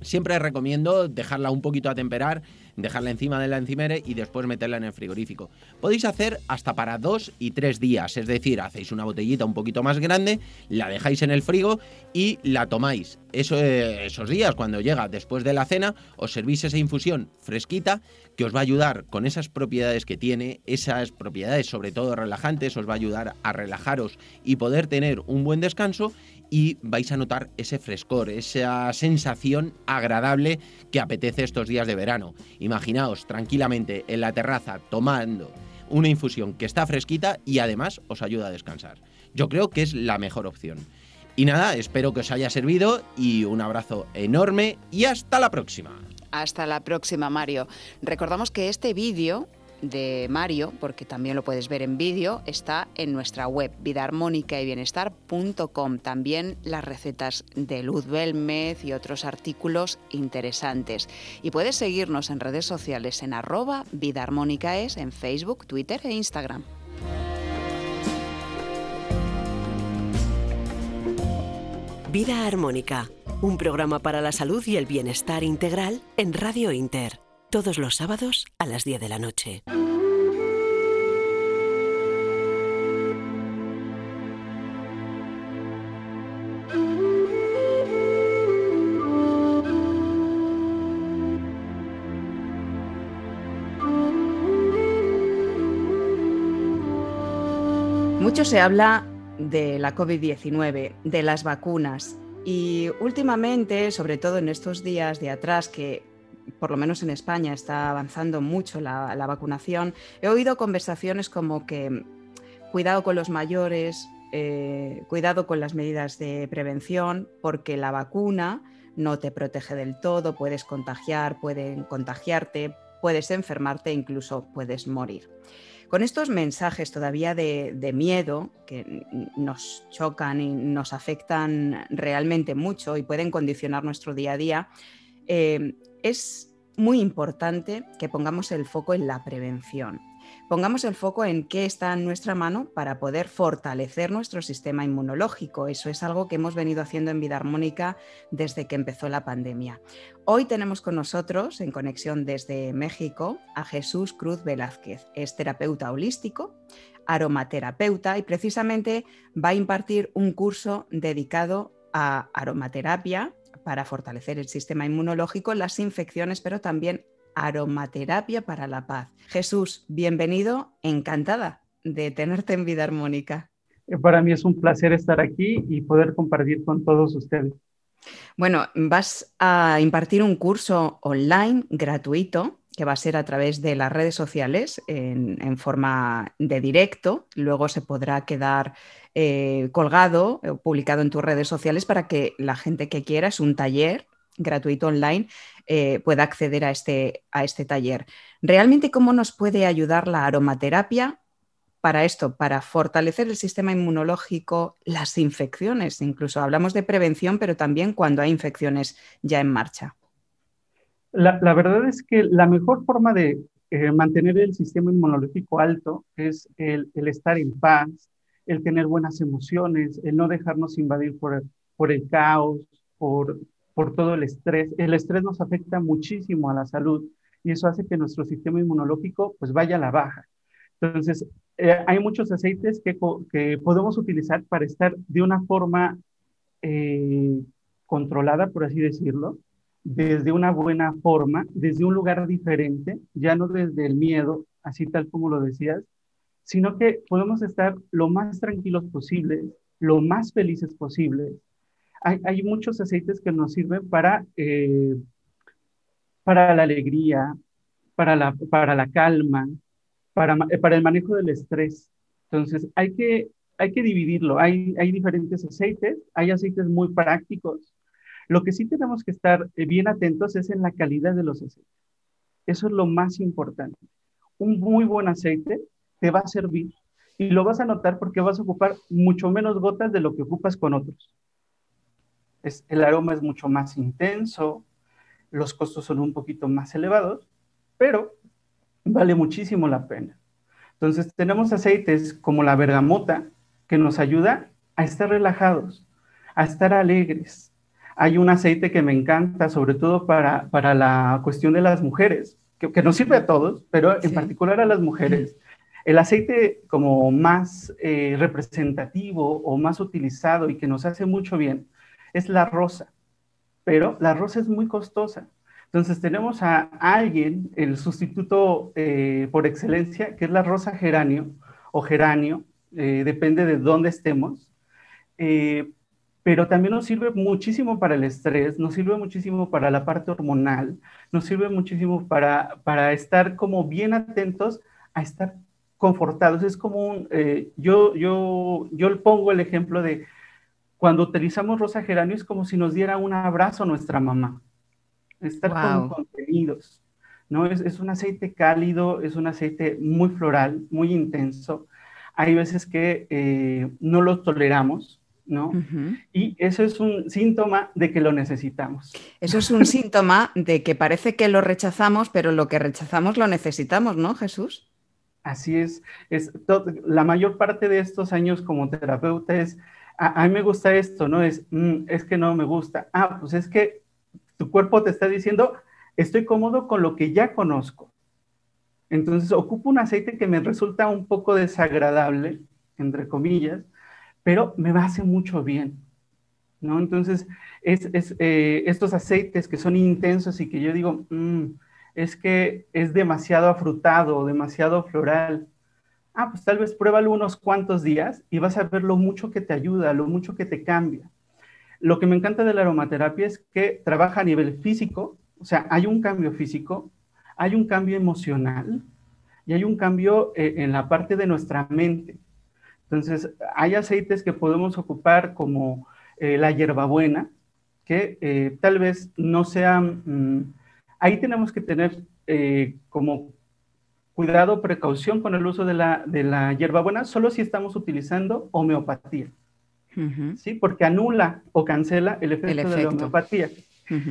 Siempre recomiendo dejarla un poquito a temperar dejarla encima de la encimera y después meterla en el frigorífico. Podéis hacer hasta para dos y tres días, es decir, hacéis una botellita un poquito más grande, la dejáis en el frigo y la tomáis. Eh, esos días, cuando llega después de la cena, os servís esa infusión fresquita que os va a ayudar con esas propiedades que tiene, esas propiedades sobre todo relajantes, os va a ayudar a relajaros y poder tener un buen descanso y vais a notar ese frescor, esa sensación agradable que apetece estos días de verano. Imaginaos tranquilamente en la terraza tomando una infusión que está fresquita y además os ayuda a descansar. Yo creo que es la mejor opción. Y nada, espero que os haya servido y un abrazo enorme y hasta la próxima. Hasta la próxima, Mario. Recordamos que este vídeo de Mario, porque también lo puedes ver en vídeo, está en nuestra web vidaarmónica También las recetas de Luz Belmez y otros artículos interesantes. Y puedes seguirnos en redes sociales en arroba Vida es en Facebook, Twitter e Instagram. Vida Armónica, un programa para la salud y el bienestar integral en Radio Inter todos los sábados a las 10 de la noche. Mucho se habla de la COVID-19, de las vacunas. Y últimamente, sobre todo en estos días de atrás, que por lo menos en España, está avanzando mucho la, vacunación, he oído conversaciones como que cuidado con los mayores, eh, cuidado con las medidas de prevención, porque la vacuna no te protege del todo, puedes contagiar, pueden contagiarte, puedes enfermarte, incluso puedes morir. Con estos mensajes todavía de, miedo que nos chocan y nos afectan realmente mucho y pueden condicionar nuestro día a día, eh, es muy importante que pongamos el foco en la prevención. Pongamos el foco en qué está en nuestra mano para poder fortalecer nuestro sistema inmunológico. Eso es algo que hemos venido haciendo en Vida Armónica desde que empezó la pandemia. Hoy tenemos con nosotros, en conexión desde México, a Jesús Cruz Velázquez. Es terapeuta holístico, aromaterapeuta y precisamente va a impartir un curso dedicado a aromaterapia para fortalecer el sistema inmunológico, las infecciones, pero también aromaterapia para la paz. Jesús, bienvenido, encantada de tenerte en Vida Armónica. Eh, para mí es un placer estar aquí y poder compartir con todos ustedes. Bueno, vas a impartir un curso online gratuito que va a ser a través de las redes sociales en, forma de directo. Luego se podrá quedar eh, colgado o publicado en tus redes sociales para que la gente que quiera, es un taller gratuito online, eh, pueda acceder a este, a este taller. ¿Realmente cómo nos puede ayudar la aromaterapia para esto, para fortalecer el sistema inmunológico, las infecciones? Incluso hablamos de prevención, pero también cuando hay infecciones ya en marcha. La, verdad es que la mejor forma de eh, mantener el sistema inmunológico alto es el, estar en paz, el tener buenas emociones, el no dejarnos invadir por, por el caos, por, por todo el estrés. El estrés nos afecta muchísimo a la salud y eso hace que nuestro sistema inmunológico pues vaya a la baja. Entonces, eh, hay muchos aceites que, que, podemos utilizar para estar de una forma eh, controlada, por así decirlo, desde una buena forma, desde un lugar diferente, ya no desde el miedo, así tal como lo decías, sino que podemos estar lo más tranquilos posibles, lo más felices posibles. Hay, muchos aceites que nos sirven para, eh, para la alegría, para la, para la calma, para, para el manejo del estrés. Entonces, hay que, hay que dividirlo. Hay, hay diferentes aceites, hay aceites muy prácticos, lo que sí tenemos que estar eh, bien atentos es en la calidad de los aceites. Eso es lo más importante. Un muy buen aceite te va a servir y lo vas a notar porque vas a ocupar mucho menos gotas de lo que ocupas con otros. Es, el aroma es mucho más intenso, los costos son un poquito más elevados, pero vale muchísimo la pena. Entonces tenemos aceites como la bergamota que nos ayuda a estar relajados, a estar alegres, hay un aceite que me encanta, sobre todo para, para la cuestión de las mujeres, que, que nos sirve a todos, pero en particular a las mujeres. El aceite como más eh, representativo o más utilizado y que nos hace mucho bien es la rosa, pero la rosa es muy costosa. Entonces tenemos a alguien, el sustituto eh, por excelencia, que es la rosa geranio o geranio, eh, depende de dónde estemos pero también nos sirve muchísimo para el estrés, nos sirve muchísimo para la parte hormonal, nos sirve muchísimo para, para estar como bien atentos a estar confortados. Es como un, eh, yo, yo, yo pongo el ejemplo de cuando utilizamos rosa geranio es como si nos diera un abrazo a nuestra mamá, estar como contenidos. ¿no? Es, es, un aceite cálido, es un aceite muy floral, muy intenso. Hay veces que eh, no lo toleramos, ¿no? Y eso es un síntoma de que lo necesitamos. Eso es un síntoma de que parece que lo rechazamos, pero lo que rechazamos lo necesitamos, ¿no, Jesús? Así es. es la mayor parte de estos años como terapeuta es, a, mí me gusta esto, ¿no? Es, mm, es que no me gusta. Ah, pues es que tu cuerpo te está diciendo, estoy cómodo con lo que ya conozco. Entonces ocupo un aceite que me resulta un poco desagradable, entre comillas, pero me va a hacer mucho bien, ¿no? Entonces, es, eh, estos aceites que son intensos y que yo digo, mm, es que es demasiado afrutado, demasiado floral. Ah, pues tal vez pruébalo unos cuantos días y vas a ver lo mucho que te ayuda, lo mucho que te cambia. Lo que me encanta de la aromaterapia es que trabaja a nivel físico, o sea, hay un cambio físico, hay un cambio emocional y hay un cambio eh, en la parte de nuestra mente. Entonces, hay aceites que podemos ocupar como eh, la hierbabuena, que eh, tal vez no sean, mm, ahí tenemos que tener eh, como cuidado, precaución con el uso de la, de la hierbabuena, solo si estamos utilizando homeopatía, ¿sí? Porque anula o cancela el efecto, de la homeopatía.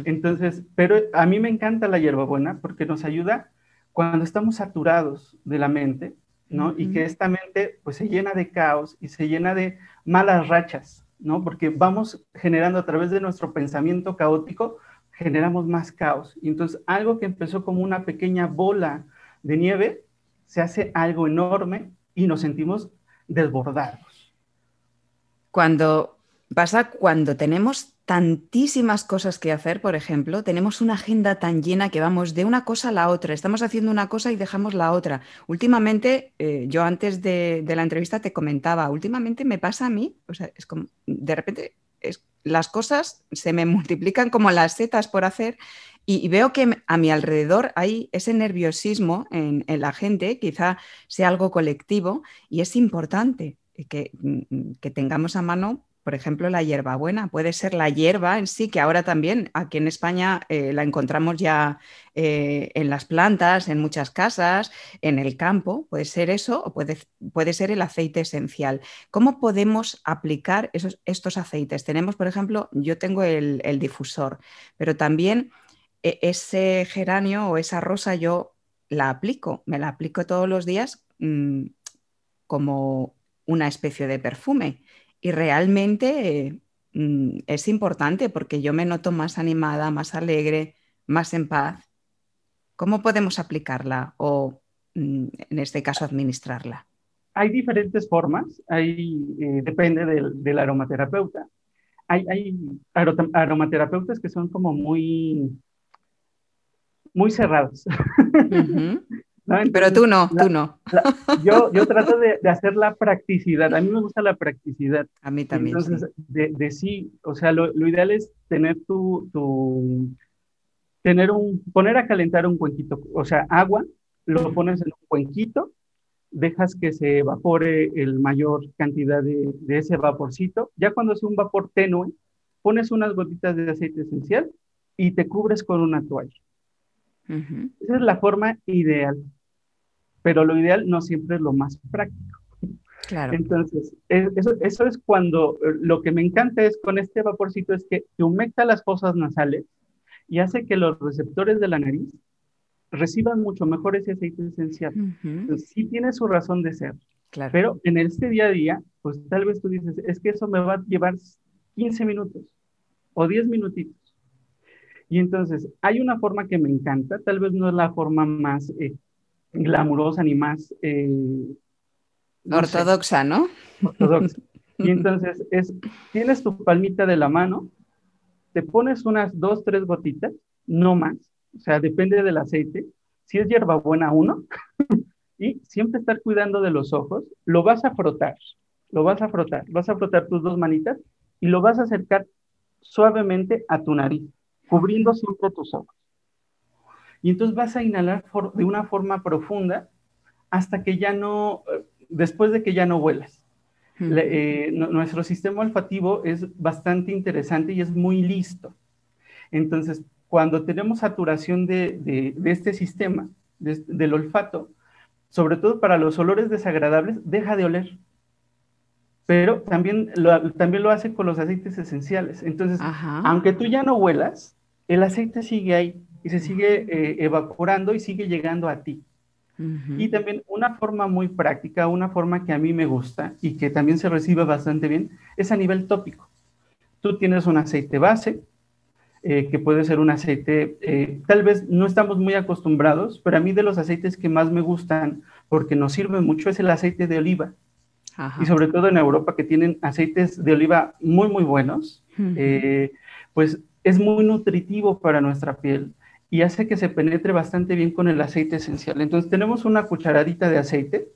Entonces, pero a mí me encanta la hierbabuena porque nos ayuda cuando estamos saturados de la mente, ¿no? Y que esta mente pues se llena de caos y se llena de malas rachas, ¿no? Porque vamos generando a través de nuestro pensamiento caótico, generamos más caos. Y entonces algo que empezó como una pequeña bola de nieve se hace algo enorme y nos sentimos desbordados. Cuando pasa cuando tenemos tantísimas cosas que hacer, por ejemplo, tenemos una agenda tan llena que vamos de una cosa a la otra, estamos haciendo una cosa y dejamos la otra. Últimamente, eh, yo antes de, la entrevista te comentaba, últimamente me pasa a mí, o sea, es como, de repente las cosas se me multiplican como las setas por hacer y, veo que a mi alrededor hay ese nerviosismo en, la gente, quizá sea algo colectivo y es importante que, mm, que tengamos a mano por ejemplo, la hierbabuena. Puede ser la hierba en sí, que ahora también aquí en España eh, la encontramos ya eh, en las plantas, en muchas casas, en el campo. Puede ser eso o puede, puede ser el aceite esencial. ¿Cómo podemos aplicar esos, estos aceites? Tenemos, por ejemplo, yo tengo el, difusor, pero también ese geranio o esa rosa yo la aplico, me la aplico todos los días mm, como una especie de perfume y realmente mm, es importante porque yo me noto más animada, más alegre, más en paz. ¿Cómo podemos aplicarla o, mm, en este caso, administrarla? Hay diferentes formas, hay, eh, depende del, aromaterapeuta. Hay, hay aromaterapeutas que son como muy, muy cerrados. Pero tú no, tú no. yo, yo trato de, de, hacer la practicidad. A mí me gusta la practicidad. A mí también. Entonces, De, de, sí, o sea, lo, lo, ideal es tener tu, tu, tener un, poner a calentar un cuenquito, o sea, agua, lo pones en un cuenquito, dejas que se evapore el mayor cantidad de, de ese vaporcito. Ya cuando es un vapor tenue, pones unas gotitas de aceite esencial y te cubres con una toalla. Esa es la forma ideal pero lo ideal no siempre es lo más práctico. Claro. Entonces, eso, eso es cuando eh, lo que me encanta es con este vaporcito es que, humecta las fosas nasales y hace que los receptores de la nariz reciban mucho mejor ese aceite esencial. sí tiene su razón de ser. Claro. Pero en este día a día, pues tal vez tú dices, es que eso me va a llevar 15 minutos o 10 minutitos. Y entonces, hay una forma que me encanta, tal vez no es la forma más eh, glamurosa ni más... Eh, ortodoxa, ¿no? Ortodoxa. Y entonces es, tienes tu palmita de la mano, te pones unas dos, tres gotitas, no más, o sea, depende del aceite. Si es hierbabuena, uno, y siempre estar cuidando de los ojos, lo vas a frotar, lo vas a frotar, vas a frotar tus dos manitas y lo vas a acercar suavemente a tu nariz, cubriendo siempre tus ojos. Y entonces vas a inhalar de una forma profunda hasta que ya no, después de que ya no vuelas. Eh, nuestro sistema olfativo es bastante interesante y es muy listo. Entonces, cuando tenemos saturación de, este sistema, del olfato, sobre todo para los olores desagradables, deja de oler. Pero también lo, también lo hace con los aceites esenciales. Entonces, aunque tú ya no huelas, el aceite sigue ahí y se sigue eh, evaporando y sigue llegando a ti. Y también una forma muy práctica, una forma que a mí me gusta y que también se recibe bastante bien, es a nivel tópico. Tú tienes un aceite base, eh, que puede ser un aceite, eh, tal vez no estamos muy acostumbrados, pero a mí de los aceites que más me gustan, porque nos sirve mucho, es el aceite de oliva. Y sobre todo en Europa, que tienen aceites de oliva muy, muy buenos, pues es muy nutritivo para nuestra piel y hace que se penetre bastante bien con el aceite esencial. Entonces tenemos una cucharadita de aceite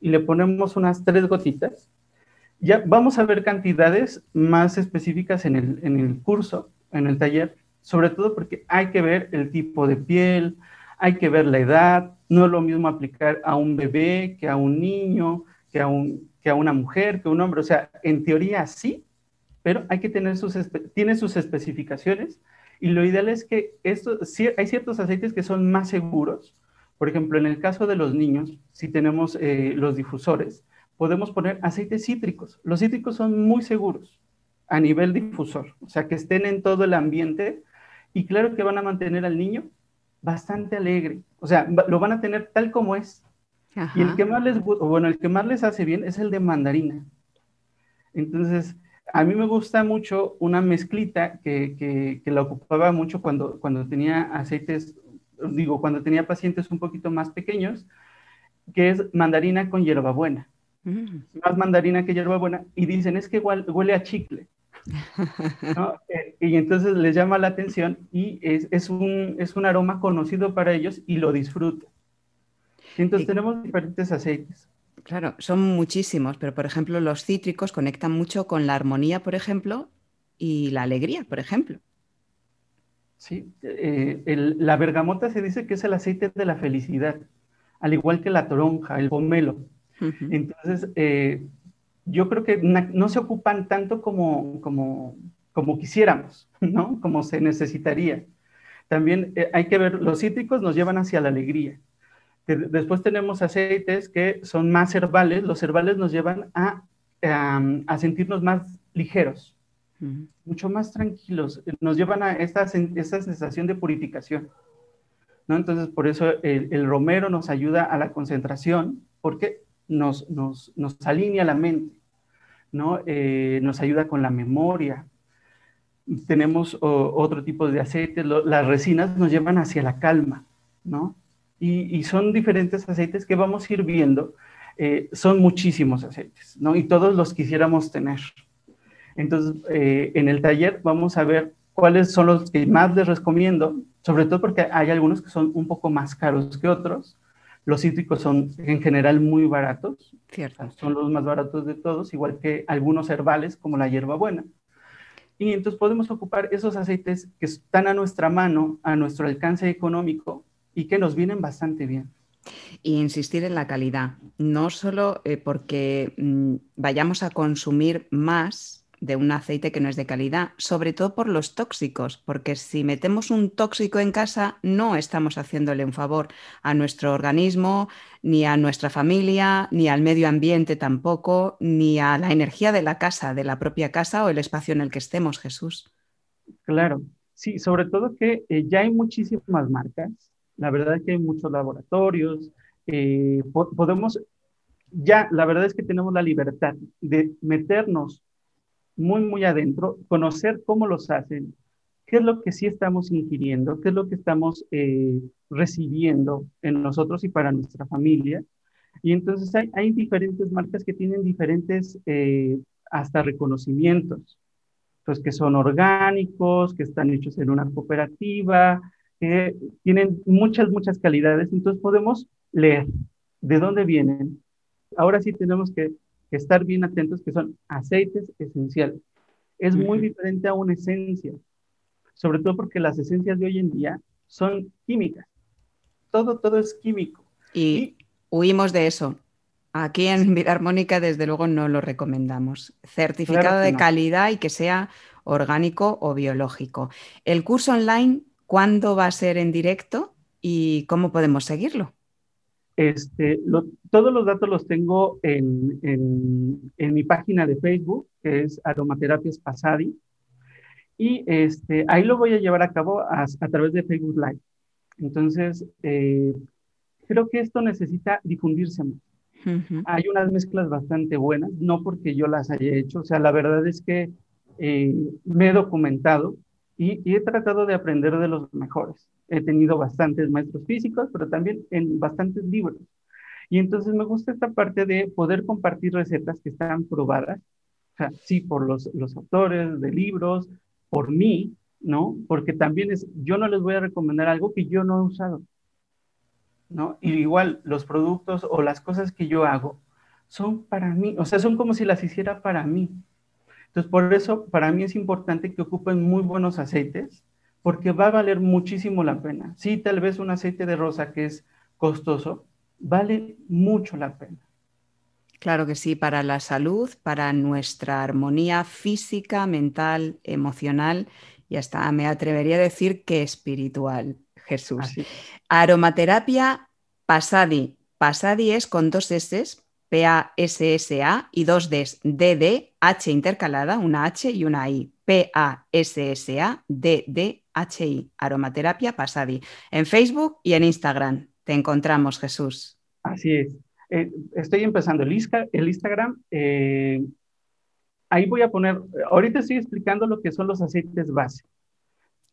y le ponemos unas tres gotitas. Ya vamos a ver cantidades más específicas en el, en el curso, en el taller, sobre todo porque hay que ver el tipo de piel, hay que ver la edad, no es lo mismo aplicar a un bebé que a un niño, que a, un, que a una mujer, que a un hombre. O sea, en teoría sí, pero hay que tener sus, tiene sus especificaciones y lo ideal es que esto, hay ciertos aceites que son más seguros. Por ejemplo, en el caso de los niños, si tenemos eh, los difusores, podemos poner aceites cítricos. Los cítricos son muy seguros a nivel difusor, o sea, que estén en todo el ambiente y claro que van a mantener al niño bastante alegre, o sea, lo van a tener tal como es. Y el que más les, bueno, el que más les hace bien es el de mandarina. Entonces, a mí me gusta mucho una mezclita que, que, la ocupaba mucho cuando, cuando tenía aceites, digo, cuando tenía pacientes un poquito más pequeños. que es mandarina con hierbabuena. Mm. Más mandarina que hierbabuena. Y dicen, es que huele a chicle. Eh, y entonces les llama la atención y es, un, es un aroma conocido para ellos y lo disfrutan. Entonces tenemos diferentes aceites. Claro, son muchísimos, pero por ejemplo los cítricos conectan mucho con la armonía, por ejemplo, y la alegría, por ejemplo. Sí, eh, la bergamota se dice que es el aceite de la felicidad, al igual que la toronja, el pomelo. Entonces, eh, yo creo que no se ocupan tanto como, como, como quisiéramos, ¿no? Como se necesitaría. También eh, hay que ver, los cítricos nos llevan hacia la alegría. Después tenemos aceites que son más herbales. Los herbales nos llevan a, a sentirnos más ligeros, mucho más tranquilos, nos llevan a esta, esta sensación de purificación. ¿no? Entonces, por eso el, romero nos ayuda a la concentración, porque nos, nos, nos alinea la mente, ¿no? Eh, nos ayuda con la memoria. Tenemos otro tipo de aceites, las resinas nos llevan hacia la calma, ¿no? Y, y son diferentes aceites que vamos a ir viendo. Eh, son muchísimos aceites, ¿no? Y todos los quisiéramos tener. Entonces, eh, en el taller vamos a ver cuáles son los que más les recomiendo, sobre todo porque hay algunos que son un poco más caros que otros. Los cítricos son en general muy baratos. Cierto. Son los más baratos de todos, igual que algunos herbales como la hierbabuena. Y entonces podemos ocupar esos aceites que están a nuestra mano, a nuestro alcance económico y que nos vienen bastante bien. Y insistir en la calidad, no solo eh, porque mm, vayamos a consumir más, de un aceite que no es de calidad, sobre todo por los tóxicos, porque si metemos un tóxico en casa no estamos haciéndole un favor a nuestro organismo, ni a nuestra familia, ni al medio ambiente tampoco, ni a la energía de la casa, de la propia casa o el espacio en el que estemos, Jesús. Claro, sí, sobre todo que eh, ya hay muchísimas marcas, la verdad es que hay muchos laboratorios, eh, podemos, ya la verdad es que tenemos la libertad de meternos muy, muy adentro, conocer cómo los hacen, qué es lo que sí estamos ingiriendo, qué es lo que estamos eh, recibiendo en nosotros y para nuestra familia. Y entonces hay, hay diferentes marcas que tienen diferentes eh, hasta reconocimientos, pues que son orgánicos, que están hechos en una cooperativa, que tienen muchas, muchas calidades. Entonces podemos leer de dónde vienen. Ahora sí tenemos que estar bien atentos que son aceites esenciales. Es muy diferente a una esencia, sobre todo porque las esencias de hoy en día son químicas. Todo, todo es químico. Y, huimos de eso. Aquí en Vida Armónica, desde luego, no lo recomendamos. Certificado de calidad y que sea orgánico o biológico. El curso online, ¿cuándo va a ser en directo y cómo podemos seguirlo? Este, todos los datos los tengo en, en, mi página de Facebook, que es Aromaterapias Pasadi, y este, ahí lo voy a llevar a cabo a, través de Facebook Live. Entonces, eh, creo que esto necesita difundirse más. Hay unas mezclas bastante buenas, no porque yo las haya hecho, o sea, la verdad es que eh, me he documentado y, he tratado de aprender de los mejores. He tenido bastantes maestros físicos, pero también en bastantes libros. Y entonces me gusta esta parte de poder compartir recetas que están probadas, o sea, sí, por los, los autores de libros, por mí, ¿no? Porque también es, yo no les voy a recomendar algo que yo no he usado, ¿no? Y igual los productos o las cosas que yo hago son para mí, o sea, son como si las hiciera para mí. Entonces, por eso, para mí es importante que ocupen muy buenos aceites, porque va a valer muchísimo la pena. Sí, tal vez un aceite de rosa que es costoso, vale mucho la pena. Claro que sí, para la salud, para nuestra armonía física, mental, emocional y hasta me atrevería a decir que espiritual, Jesús. Aromaterapia Pasadi. Pasadi es con dos S, P-A-S-S-A y dos Ds, D-D, H intercalada, una H y una I. P-A-S-S-A, D-D-H-I. Aromaterapia Pasadi. En Facebook y en Instagram. Te encontramos, Jesús. Así es. Eh, estoy empezando el, el Instagram. Eh, ahí voy a poner, ahorita estoy explicando lo que son los aceites base.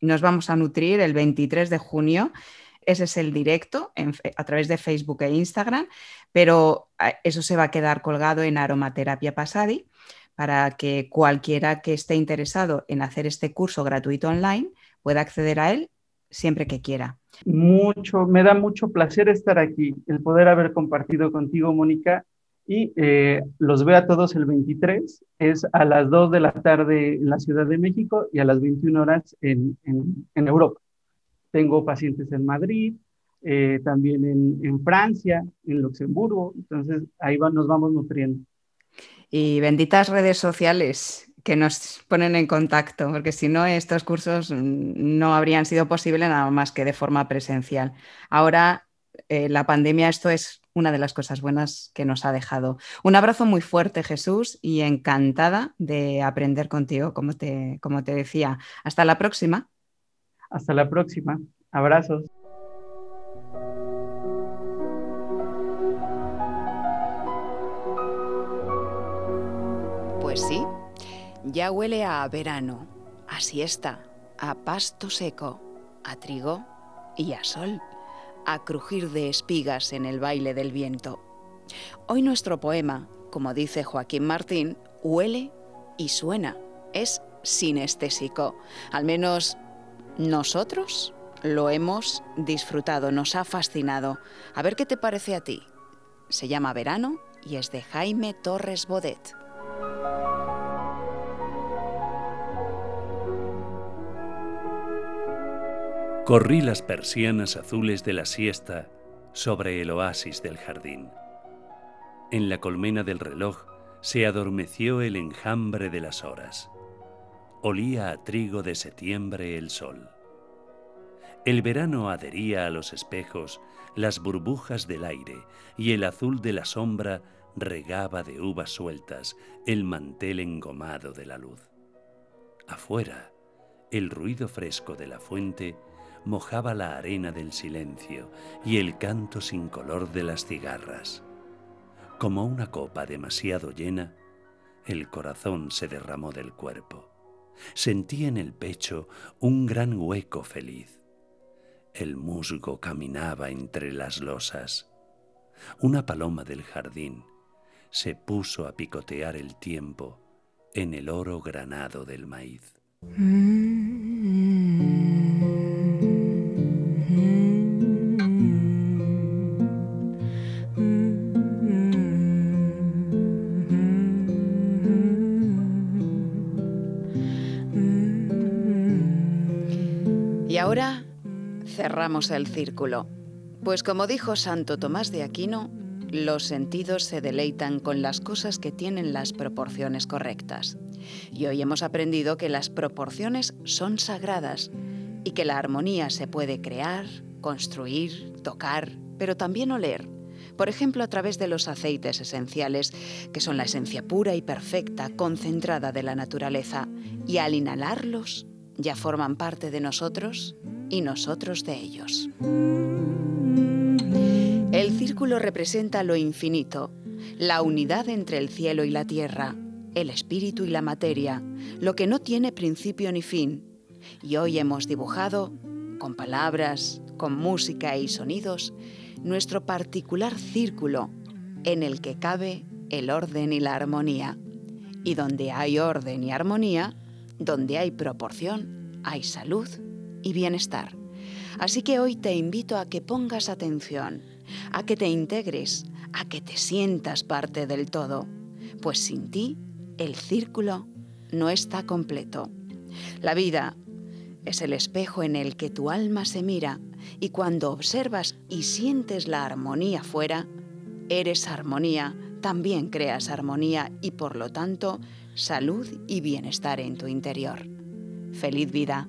Nos vamos a nutrir el 23 de junio ese es el directo a través de Facebook e Instagram, pero eso se va a quedar colgado en Aromaterapia Pasadi para que cualquiera que esté interesado en hacer este curso gratuito online pueda acceder a él siempre que quiera. Mucho, me da mucho placer estar aquí, el poder haber compartido contigo, Mónica, y eh, los veo a todos el 23, es a las 2 de la tarde en la Ciudad de México y a las 21 horas en, en, Europa. Tengo pacientes en Madrid, eh, también en, Francia, en Luxemburgo, entonces ahí nos vamos nutriendo. Y benditas redes sociales que nos ponen en contacto, porque si no, estos cursos no habrían sido posibles nada más que de forma presencial. Ahora, eh, la pandemia, esto es una de las cosas buenas que nos ha dejado. Un abrazo muy fuerte, Jesús, y encantada de aprender contigo, como te decía. Hasta la próxima. Hasta la próxima. Abrazos. Pues sí, ya huele a verano, a siesta, a pasto seco, a trigo y a sol, a crujir de espigas en el baile del viento. Hoy nuestro poema, como dice Joaquín Martín, huele y suena, es sinestésico. Al menos nosotros lo hemos disfrutado, nos ha fascinado. A ver qué te parece a ti. Se llama Verano y es de Jaime Torres Bodet. Corrí las persianas azules de la siesta sobre el oasis del jardín. En la colmena del reloj se adormeció el enjambre de las horas. Olía a trigo de septiembre el sol. El verano adhería a los espejos las burbujas del aire y el azul de la sombra regaba de uvas sueltas el mantel engomado de la luz. Afuera, el ruido fresco de la fuente mojaba la arena del silencio y el canto sin color de las cigarras. Como una copa demasiado llena, el corazón se derramó del cuerpo. Sentí en el pecho un gran hueco feliz. El musgo caminaba entre las losas. Una paloma del jardín se puso a picotear el tiempo en el oro granado del maíz. ahora cerramos el círculo, pues como dijo Santo Tomás de Aquino, los sentidos se deleitan con las cosas que tienen las proporciones correctas. Y hoy hemos aprendido que las proporciones son sagradas y que la armonía se puede crear, construir, tocar, pero también oler. Por ejemplo, a través de los aceites esenciales, que son la esencia pura y perfecta, concentrada de la naturaleza, y al inhalarlos ya forman parte de nosotros y nosotros de ellos. El círculo representa lo infinito, la unidad entre el cielo y la tierra, el espíritu y la materia, lo que no tiene principio ni fin. Y hoy hemos dibujado, con palabras, con música y sonidos, nuestro particular círculo en el que cabe el orden y la armonía. Y donde hay orden y armonía, donde hay proporción, hay salud y bienestar. Así que hoy te invito a que pongas atención, a que te integres, a que te sientas parte del todo, pues sin ti el círculo no está completo. La vida es el espejo en el que tu alma se mira y cuando observas y sientes la armonía fuera, eres armonía, también creas armonía y por lo tanto salud y bienestar en tu interior. Feliz vida